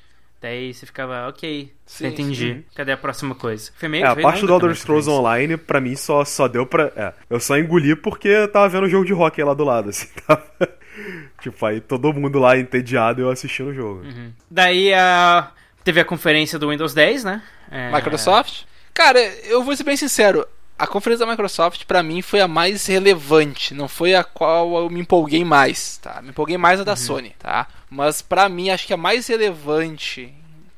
Daí você ficava, ok, Sim, entendi. Cadê a próxima coisa? Foi meio É, a parte do Elder a Scrolls. Online, pra mim, só, só deu pra. É, eu só engoli porque eu tava vendo o jogo de hockey lá do lado, assim. Tava... tipo, aí todo mundo lá entediado e eu assistindo o jogo. Uhum. Daí a... teve a conferência do Windows 10, né? É, Microsoft? Cara, eu vou ser bem sincero. A conferência da Microsoft, pra mim, foi a mais relevante. Não foi a qual eu me empolguei mais, tá? Me empolguei mais a da Sony, tá? Mas pra mim, acho que a mais relevante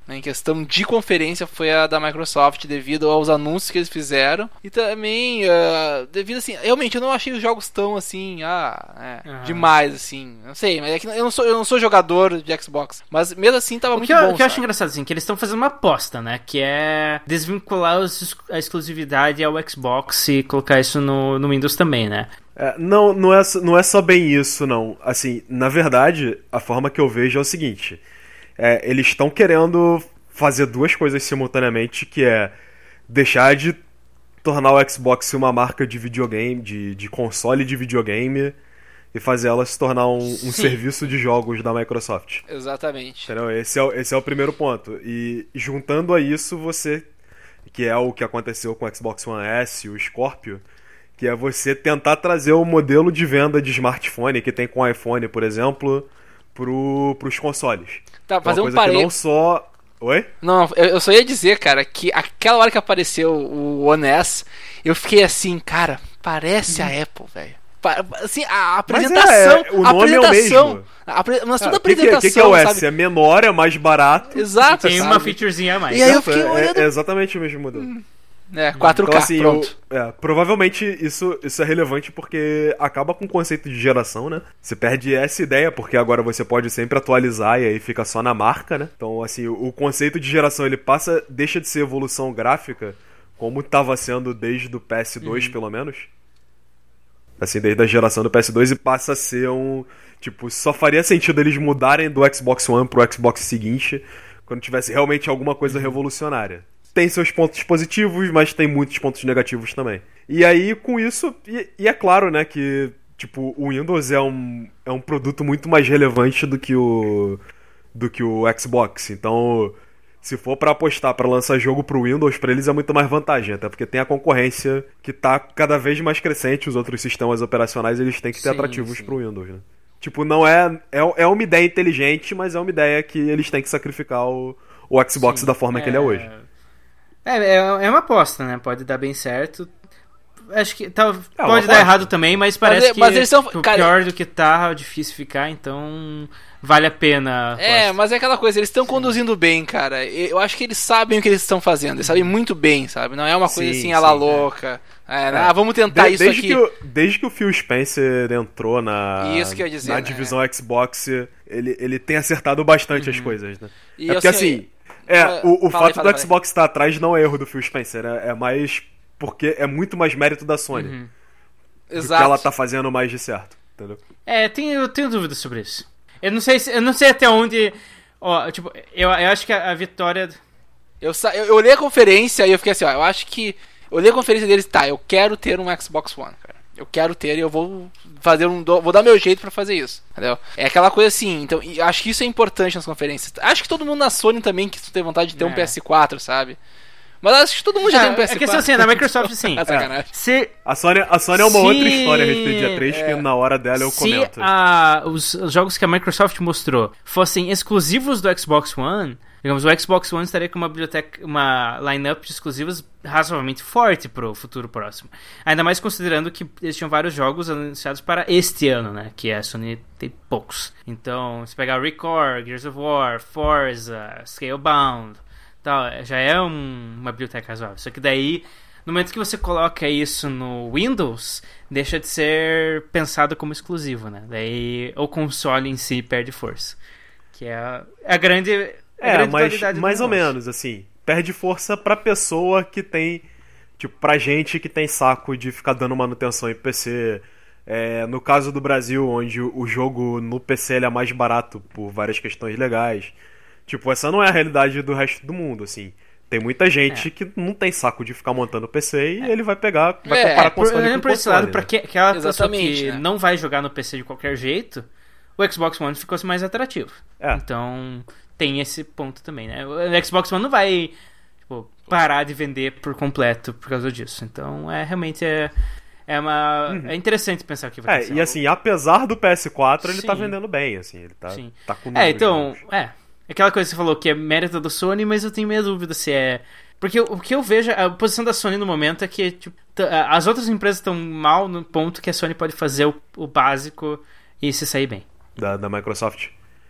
em questão de conferência foi a da Microsoft, devido aos anúncios que eles fizeram. E também, ah, devido assim, realmente eu não achei os jogos tão assim, ah, é, Aham. demais, assim. Não sei, mas é que eu não sou, eu não sou jogador de Xbox. Mas mesmo assim, tava O muito que, eu, bom. o que eu acho sabe? engraçado, assim, que eles estão fazendo uma aposta, né? Que é desvincular os- a exclusividade ao Xbox e colocar isso no, no Windows também, né? É, não, não, é, só- não é só bem isso, não. Assim, na verdade, a forma que eu vejo é o seguinte: é, eles estão querendo fazer duas coisas simultaneamente, que é deixar de tornar o Xbox uma marca de videogame, de, de console de videogame, e fazer ela se tornar um, um serviço de jogos da Microsoft. Exatamente. Entendeu? Esse é, o- esse é o primeiro ponto. E juntando a isso, você. Que é o que aconteceu com o Xbox One S e o Scorpio. Que é você tentar trazer o modelo de venda de smartphone que tem com o iPhone, por exemplo, pro, pros consoles. Tá, É uma fazer um não só. Oi? Não, eu, eu só ia dizer, cara, que aquela hora que apareceu o One S, eu fiquei assim, cara, parece a Apple, velho. Assim, a é, apresentação. é, o a nome é o apresentação. mesmo. A, apre- mas toda Ah, a o que, que, apresentação. é- que é o S? sabe? É menor, é mais barato. Exato. Tem sabe? uma featurezinha a mais. E aí eu fiquei é- olhando. é exatamente o mesmo modelo. É, 4K, Então, assim, pronto. eu- é, provavelmente isso, isso é relevante porque acaba com o conceito de geração, né? Você perde essa ideia, porque agora você pode sempre atualizar e aí fica só na marca, né? Então, assim, o, o conceito de geração ele passa, deixa de ser evolução gráfica, como estava sendo desde o PS2, pelo menos. Assim, desde a geração do PS2 e passa a ser um. Tipo, só faria sentido eles mudarem do Xbox One pro Xbox seguinte quando tivesse realmente alguma coisa revolucionária. Tem seus pontos positivos, mas tem muitos pontos negativos também. E aí, com isso, e, e é claro, né, que tipo, o Windows é um, é um produto muito mais relevante do que o do que o Xbox. Então, se for pra apostar pra lançar jogo pro Windows, pra eles é muito mais vantagem, até porque tem a concorrência que tá cada vez mais crescente, os outros sistemas operacionais eles têm que ser Sim, atrativos sim. pro Windows, né? Tipo, não é, é é uma ideia inteligente, mas é uma ideia que eles têm que sacrificar o, o Xbox da forma que ele é hoje. É, é, é uma aposta, né? Pode dar bem certo. acho que tá, uma pode dar errado também, mas parece é- que mas eles são- tipo, cara- pior do que tá, é difícil ficar, então vale a pena. É, gosto. mas é aquela coisa, eles estão conduzindo bem, cara. Eu acho que eles sabem o que eles estão fazendo, eles sabem muito bem, sabe? Não é uma coisa Sim, assim, a la sim, é. louca. É, Ah, vamos tentar De- isso desde, aqui. Que o, desde que o Phil Spencer entrou na, Isso que eu ia dizer, na né? divisão Xbox, ele, ele tem acertado bastante as coisas, né? E é porque assim, assim, é, o, o fala aí, fato fala aí, do Xbox estar atrás não é erro do Phil Spencer, é, é mais porque é muito mais mérito da Sony. Uhum. Do Exato. que ela tá fazendo mais de certo, entendeu? É, tem, eu tenho dúvidas sobre isso. Eu não sei, se- eu não sei até onde. Ó, tipo, eu, eu acho que a, a vitória. Eu, sa- eu, eu olhei a conferência e eu fiquei assim, ó, eu acho que. Eu olhei a conferência deles, tá, eu quero ter um Xbox One, cara. Eu quero ter e eu vou fazer um. Vou dar meu jeito pra fazer isso. Entendeu? É aquela coisa assim, então, acho que isso é importante nas conferências. Acho que todo mundo na Sony também que tem vontade de ter um É. PS4, sabe? Mas acho que todo mundo já tem um PS4. é questão assim, na Microsoft, sim. É sacanagem. Se, A Sony, a Sony é uma Se- outra história a respeito de A3 é. que na hora dela eu se comento. a- os, os jogos que a Microsoft mostrou fossem exclusivos do Xbox One, digamos, o Xbox One estaria com uma biblioteca, uma lineup de exclusivos razoavelmente forte pro futuro próximo. Ainda mais considerando que eles tinham vários jogos anunciados para este ano, né? Que a Sony tem poucos. Então, se pegar Record, Gears of War, Forza, Scalebound, tal, já é um- uma biblioteca razoável. Só que daí no momento que você coloca isso no Windows, deixa de ser pensado como exclusivo, né? Daí o console em si perde força. Que é a, a grande. a É, grande mas mais ou menos, assim. Perde força pra pessoa que tem. Tipo, pra gente que tem saco de ficar dando manutenção em PC. É, no caso do Brasil, onde o jogo no PC ele é mais barato por várias questões legais. Tipo, essa não é a realidade do resto do mundo, assim. Tem muita gente É. que não tem saco de ficar montando PC e ele vai pegar, vai É, comparar Por, console olhando com por esse lado, né? pra que, aquela pessoa Exatamente, que né? não vai jogar no PC de qualquer jeito, o Xbox One ficou mais atrativo. É. Então tem esse ponto também, né? O Xbox One não vai tipo, parar de vender por completo por causa disso. Então é realmente é, é uma. É interessante pensar que vai É, e assim, apesar do PS4, ele tá vendendo bem, assim, ele tá, Sim. tá com É, então, é. Aquela coisa que você falou que é mérito da Sony, mas eu tenho minha dúvida se é. Porque o que eu vejo, a posição da Sony no momento é que tipo, as outras empresas estão mal no ponto que a Sony pode fazer o, o básico e se sair bem. da, da Microsoft.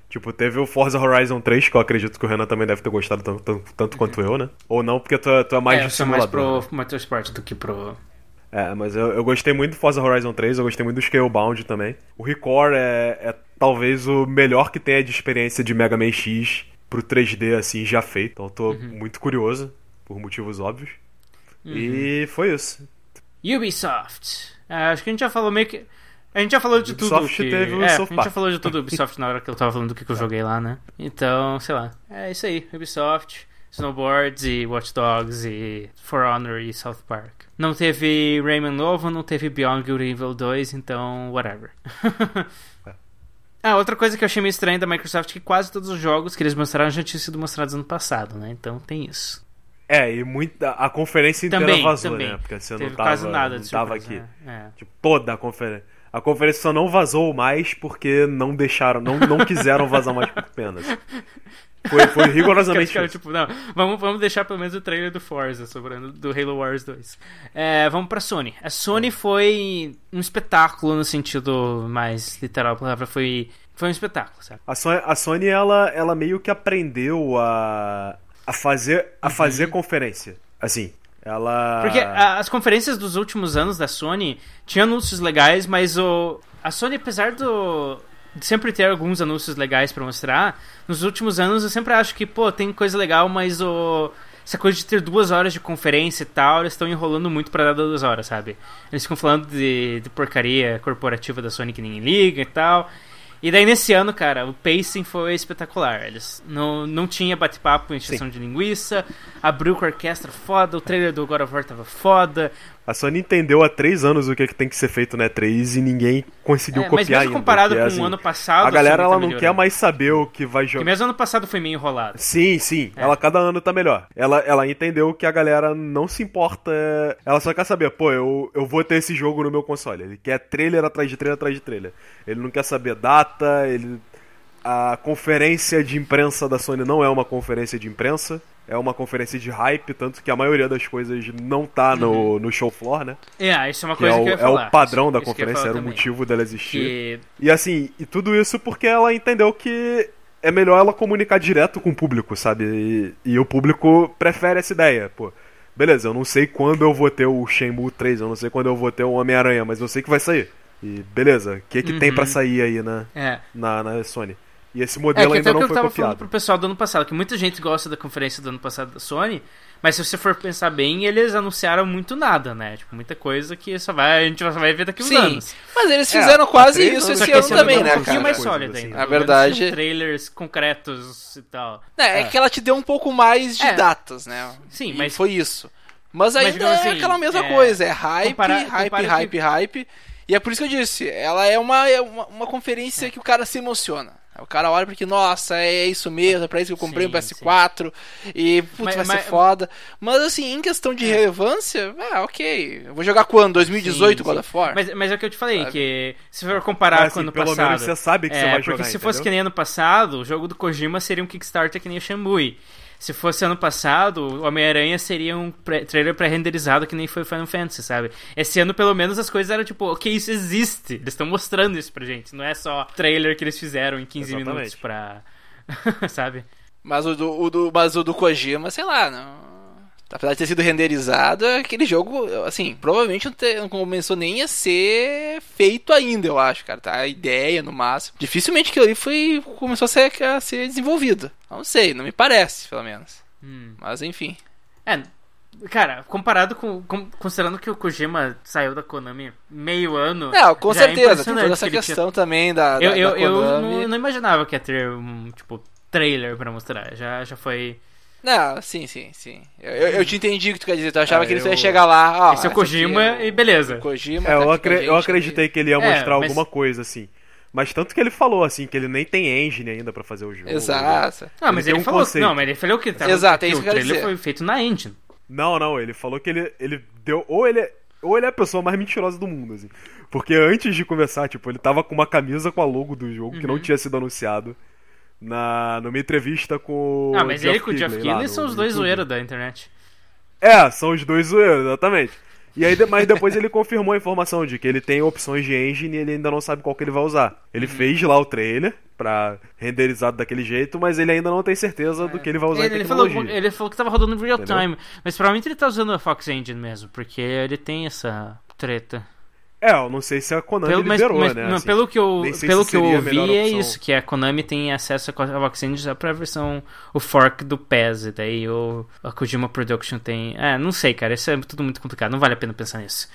Tipo, teve o Forza Horizon 3, que eu acredito que o Renan também deve ter gostado tanto, tanto, quanto eu, né? Ou não, porque tu é, tu é mais é, de sou mais simulador. pro Motorsport do que pro. É, mas eu, eu gostei muito do Forza Horizon 3, eu gostei muito do Scalebound também. O Record é, é talvez o melhor que tenha de experiência de Mega Man X pro 3D, assim, já feito. Então eu tô Uhum. muito curioso, por motivos óbvios. E foi isso. Ubisoft. É, acho que a gente já falou meio que. A gente já falou de tudo. Ubisoft Que... teve é, a gente já falou de tudo Ubisoft na hora que eu tava falando do que, que eu joguei lá, né? Então, sei lá. É isso aí. Ubisoft, Snowboards e Watch Dogs e For Honor e South Park. Não teve Rayman novo, não teve Beyond Good Evil 2, então, whatever. ah, outra coisa que eu achei meio estranha da Microsoft é que quase todos os jogos que eles mostraram já tinham sido mostrados ano passado, né? Então tem isso. É, e muita, a conferência inteira Também, vazou, também. né? Porque você Teve não tava, quase nada não de tava surpresa, aqui. né? É. Tipo, toda a conferência. A conferência só não vazou mais porque não deixaram, não, não quiseram vazar mais por pena. Foi, foi Os rigorosamente isso. tipo, não, vamos, vamos deixar pelo menos o trailer do Forza sobrando do Halo Wars 2. É, vamos pra Sony. A Sony foi um espetáculo no sentido mais literal da palavra. Foi, foi um espetáculo, sabe? A Sony, a Sony ela, ela meio que aprendeu a, a fazer, a fazer conferência. Assim, ela... Porque as conferências dos últimos anos da Sony tinham anúncios legais, mas o a Sony, apesar do de sempre ter alguns anúncios legais pra mostrar, nos últimos anos eu sempre acho que, pô, tem coisa legal, mas o essa coisa de ter duas horas de conferência e tal, eles estão enrolando muito pra dar duas horas, sabe? Eles ficam falando de, de porcaria corporativa da Sony que ninguém liga e tal. E daí nesse ano, cara, o pacing foi espetacular. Eles não, não tinha bate-papo em extensão de linguiça, abriu com a orquestra foda, o trailer do God of War tava foda. A Sony entendeu há três anos o que, é que tem que ser feito na E3 e ninguém conseguiu É, mas copiar mesmo ainda. comparado porque, com assim, o ano passado, A galera Sony ela tá não melhorando. quer mais saber o que vai Porque jogar. mesmo ano passado foi meio enrolado. Sim, sim. É. Ela cada ano tá melhor. Ela, ela entendeu que a galera não se importa. Ela só quer saber, pô, eu, eu vou ter esse jogo no meu console. Ele quer trailer atrás de trailer atrás de trailer. Ele não quer saber data, ele. A conferência de imprensa da Sony não é uma conferência de imprensa. É uma conferência de hype, tanto que a maioria das coisas não tá no, no show floor, né? É, isso é uma Que é coisa o, que eu ia é falar. o padrão da Isso ia conferência, era o também. motivo dela existir. Que E assim, e tudo isso porque ela entendeu que é melhor ela comunicar direto com o público, sabe? E, e o público prefere essa ideia, pô. Beleza, eu não sei quando eu vou ter o Shenmue 3, eu não sei quando eu vou ter o Homem-Aranha, mas eu sei que vai sair. E beleza, o que que tem Uhum. pra sair aí na, É. na, na Sony? E esse É, modelo que até ainda o que não eu foi tava falando copiado. pro pessoal do ano passado, que muita gente gosta da conferência do ano passado da Sony, mas se você for pensar bem, eles anunciaram muito nada, né? Tipo, muita coisa que só vai, a gente só vai ver daqui uns Sim, anos. mas eles É, fizeram há quase três isso esse que ano esse também, né, não um pouquinho cara? mais sólida assim. ainda. Na verdade- trailers concretos e tal. É, é que ela te deu um pouco mais de É. datas, né? Sim, E mas- foi isso. Mas ainda é assim, aquela mesma é, coisa, é hype, compara- hype, compara hype, que- hype. E é por isso que eu disse, ela é uma, é uma, uma conferência que o cara se emociona. O cara olha porque, nossa, é isso mesmo, é pra isso que eu comprei Sim, um PS4 e, putz, Mas- vai mas- ser foda. Mas assim, em questão de relevância, é, ok. Eu vou jogar quando? 2018 Sim, God sim. of War? Mas, mas é o que eu te falei, Sabe? que se for comparar Mas, com o assim, ano pelo passado... menos você sabe que é, você vai porque jogar, se fosse entendeu? que nem ano passado, o jogo do Kojima seria um Kickstarter que nem o Shenmue. Se fosse ano passado, o Homem-Aranha seria um pré- trailer pré-renderizado que nem foi o Final Fantasy, sabe? Esse ano, pelo menos, as coisas eram tipo, ok, isso existe. Eles estão mostrando isso pra gente. Não é só trailer que eles fizeram em 15 Exatamente. minutos pra... sabe? Mas o do, o do, mas o do Kojima, sei lá, não. Apesar de ter sido renderizado, aquele jogo, assim, provavelmente não, te- não começou nem a ser feito ainda, eu acho, cara. Tá? A ideia, no máximo. Dificilmente aquilo ali foi, começou a ser, a ser desenvolvido. Não sei, não me parece, pelo menos. Hum. Mas enfim. É, cara, comparado com, com- Considerando que o Kojima saiu da Konami meio ano. Não, com já é certeza, tem impressionante toda essa que ele tinha- questão também da, da, Eu, eu, da eu não, não imaginava que ia ter um, tipo, trailer pra mostrar. Já, já foi. Não, sim, sim, sim. Eu, eu, eu te entendi o que tu quer dizer. Tu achava É, que eles eu- iam chegar lá. Ó, Esse é o Kojima é e beleza. o Kojima. É, tá eu, acre- eu acreditei que ele ia É, mostrar mas- alguma coisa, assim. Mas tanto que ele falou, assim, que ele nem tem engine ainda pra fazer o jogo. Exato. Não, mas Ele ele, um falou. conceito. Não, mas ele falou que tava, Exato, é que isso o que eu quero trailer foi feito na engine. Não, não, ele falou que ele, ele deu. Ou ele, é- ou ele é a pessoa mais mentirosa do mundo, assim. Porque antes de começar, tipo, ele tava com uma camisa com a logo do jogo que Uhum. não tinha sido anunciado. Na, numa entrevista com Ah, mas ele com o Jeff Keighley são os dois YouTube. zoeiros da internet. É, são os dois zoeiros, exatamente. E aí, mas depois ele confirmou a informação de que ele tem opções de engine e ele ainda não sabe qual que ele vai usar. Ele Uhum. fez lá o trailer pra renderizado daquele jeito, mas ele ainda não tem certeza do que ele vai usar Ele, em ele falou, ele falou que tava rodando real Entendeu? time. Mas provavelmente ele tá usando a Fox Engine mesmo, porque ele tem essa treta. É, eu não sei se a Konami Pelo, mas, liberou, mas, né? não, assim. pelo que eu, pelo que eu ouvi é isso, que a Konami tem acesso a Fox Engine só pra versão, o fork do PES, e daí o, a Kojima Production tem... É, não sei, cara, isso é tudo muito complicado, não vale a pena pensar nisso.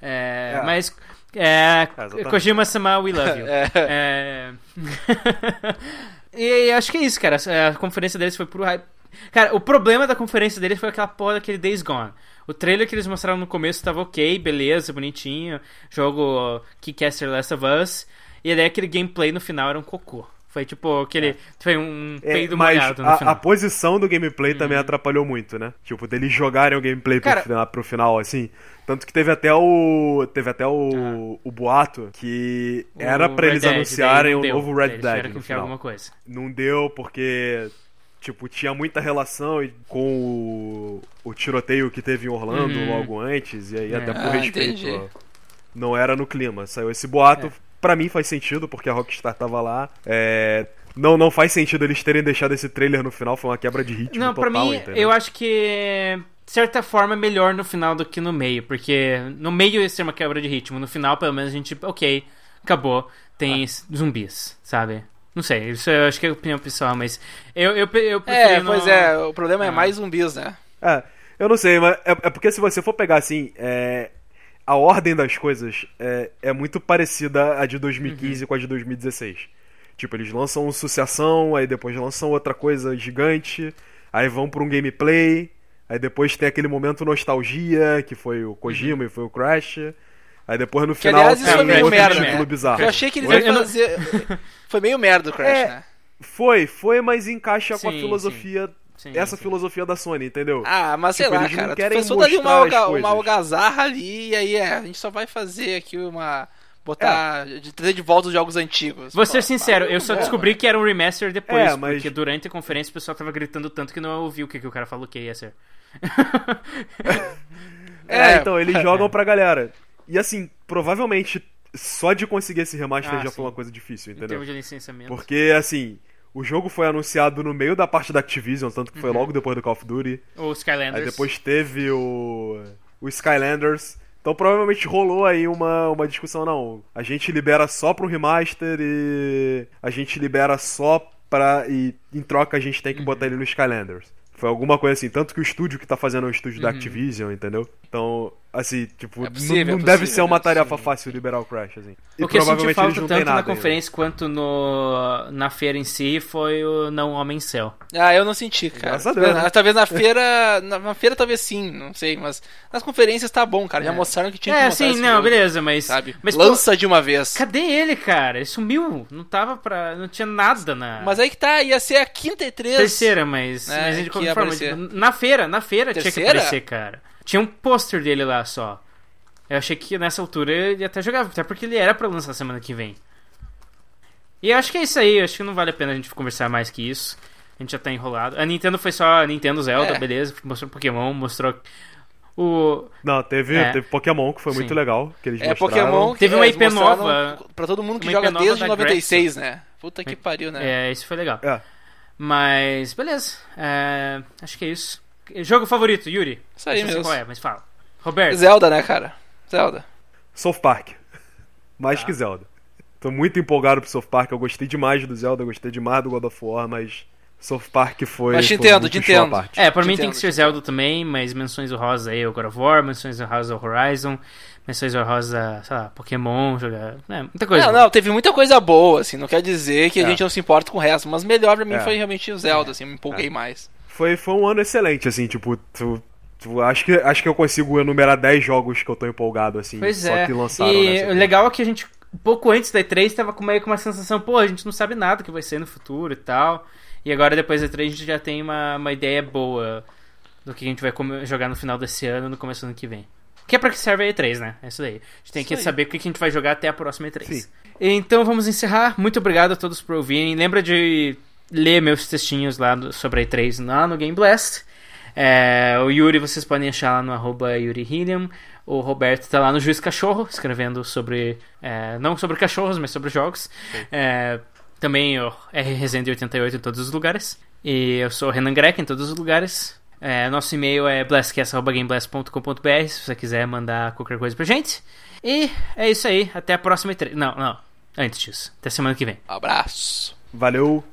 É, É. Mas, é, exatamente. Kojima-sama, we love you. É. e acho que é isso, cara, a conferência deles foi puro hype. Cara, o problema da conferência deles foi aquela porra daquele Days Gone. O trailer que eles mostraram no começo tava ok, beleza, bonitinho. Jogo Keycaster Last of Us. E daí aquele gameplay no final era um cocô. Foi tipo aquele. Foi um É, peido mas molhado no a, final. a posição do gameplay também atrapalhou muito, né? Tipo, deles jogarem o gameplay pro, Cara- final, pro final, assim. Tanto que teve até o. Teve até o, o boato que era O pra Red eles Dead, anunciarem o deu. novo Red Dead que no enfiar final. alguma coisa. Não deu porque. Tipo, tinha muita relação e- com o, o tiroteio que teve em Orlando Uhum. logo antes, e aí É. até por Ah, respeito. ó, não era no clima. Saiu esse boato. É. Pra mim faz sentido, porque a Rockstar tava lá. É, Não, não faz sentido eles terem deixado esse trailer no final, foi uma quebra de ritmo Não, total, pra mim, entendeu? eu acho que. De certa forma é melhor no final do que no meio. Porque no meio ia ser uma quebra de ritmo. No final, pelo menos, a gente. Ok, acabou. Tem Ah. zumbis, sabe? Não sei, isso eu acho que é opinião pessoal, mas. Eu, eu, eu É, pois é, o problema é Ah. mais zumbis, né? É, eu não sei, mas é, é porque se você for pegar assim, é, a ordem das coisas é, é muito parecida a de 2015 Uhum. com a de 2016. Tipo, eles lançam um sucessão, aí depois lançam outra coisa gigante, aí vão pra um gameplay, aí depois tem aquele momento nostalgia, que foi o Kojima e foi o Crash. Aí depois no Que, final aliás, isso foi tem meio outro merda, título né? bizarro. Eu achei que eles iam fazer. Foi meio merda o Crash, É. né? Foi, foi, mas encaixa com a Sim, filosofia, Sim, essa sim. filosofia da Sony, entendeu? Ah, mas sei Tipo, lá, eles não cara. Tu querem toda ali uma, alga- uma algazarra ali, e aí é, a gente só vai fazer aqui uma botar. de trazer de volta os jogos antigos. Vou ser sincero, eu só descobri que era um remaster depois, É, mas- porque durante a conferência o pessoal tava gritando tanto que não ouviu o que, que o cara falou que ia ser. É, É, então, eles jogam pra galera. E assim, provavelmente, só de conseguir esse remaster Ah, já sim. foi uma coisa difícil, Em entendeu? termos de licenciamento. Porque, assim, o jogo foi anunciado no meio da parte da Activision, tanto que foi Uhum. logo depois do Call of Duty. Ou Skylanders. Aí depois teve o, o Skylanders. Então provavelmente rolou aí uma, uma discussão, não. A gente libera só pro remaster e a gente libera só pra. E em troca a gente tem que botar ele no Skylanders. Foi alguma coisa assim, tanto que o estúdio que tá fazendo é o estúdio da Activision, entendeu? Então, assim, tipo, É possível, não, não é deve possível, ser uma é tarefa fácil liberar o Crash, assim. E O que eu senti provavelmente falta eles não têm tanto na nada ainda. conferência quanto no, na feira em si foi o Não Homem Céu. Ah, eu não senti, cara. Deus, né? Talvez na feira. Na, na feira talvez sim, não sei, mas nas conferências tá bom, cara. Já mostraram que tinha que É, sim, não, jogo, beleza, mas. Sabe? Mas, pô, Lança de uma vez. cadê ele, cara? Ele sumiu. Não tava pra. Não tinha nada na. Mas aí que tá, ia ser a quinta e três. Terceira, mas, É, mas de que qualquer forma, na feira, na feira tinha que Terceira? aparecer, cara. Tinha um pôster dele lá só. Eu achei que nessa altura ele até jogava, até porque ele era pra lançar semana que vem. E eu acho que é isso aí, eu acho que não vale a pena a gente conversar mais que isso. A gente já tá enrolado. A Nintendo foi só a Nintendo Zelda, É. beleza. Mostrou Pokémon, mostrou o. Não, teve, É. teve Pokémon, que foi Sim. muito legal. Que eles É mostraram. Pokémon que Teve uma IP nova. Pra todo mundo que joga desde da 96, né? Puta que pariu, né? É, isso foi legal. É. Mas, beleza. É, acho que é isso. Jogo favorito, Yuri? Isso aí Não sei mesmo. qual é, mas fala. Roberto. Zelda, né, cara? Zelda. South Park. Mais Tá. que Zelda. Tô muito empolgado pro South Park. Eu gostei demais do Zelda, eu gostei demais do God of War, mas South Park foi. Mas te entendo, te entendo. É, pra mim Te tem entendo, que ser Zelda também, mas menções honrosas aí, o God of War, menções honrosas ao Horizon, menções honrosas, sei lá, Pokémon, jogar. É, muita coisa. Não, não, teve muita coisa boa, assim, não quer dizer que a É. gente não se importa com o resto, mas melhor pra mim É. foi realmente o Zelda, assim, eu me empolguei mais. Foi, foi um ano excelente, assim, tipo, tu, tu- acho, que, acho que eu consigo enumerar 10 jogos que eu tô empolgado, assim, Pois só é. que lançaram e nessa o legal é que a gente, um pouco antes da E3, tava com meio com uma sensação, pô, a gente não sabe nada que vai ser no futuro e tal. E agora depois da E3 a gente já tem uma, uma ideia boa do que a gente vai jogar no final desse ano, no começo do ano que vem. Que é pra que serve a E3, né? É isso daí. A gente tem Isso que aí. saber o que a gente vai jogar até a próxima E3. Sim. Então vamos encerrar. Muito obrigado a todos por ouvirem. Lembra de ler meus textinhos lá do- sobre a E3 lá no Game Blast. É, o Yuri vocês podem achar lá no arroba Yuri Hilliam. O Roberto tá lá no Juiz Cachorro, escrevendo sobre. é, não sobre cachorros, mas sobre jogos. É, também o R Resende 88 em todos os lugares. E eu sou o Renan Greco em todos os lugares. É, nosso e-mail é blastcast.gameblast.com.br se você quiser mandar qualquer coisa pra gente. E é isso aí. Até a próxima E3. Não, não. Antes disso. Até semana que vem. Abraço. Valeu,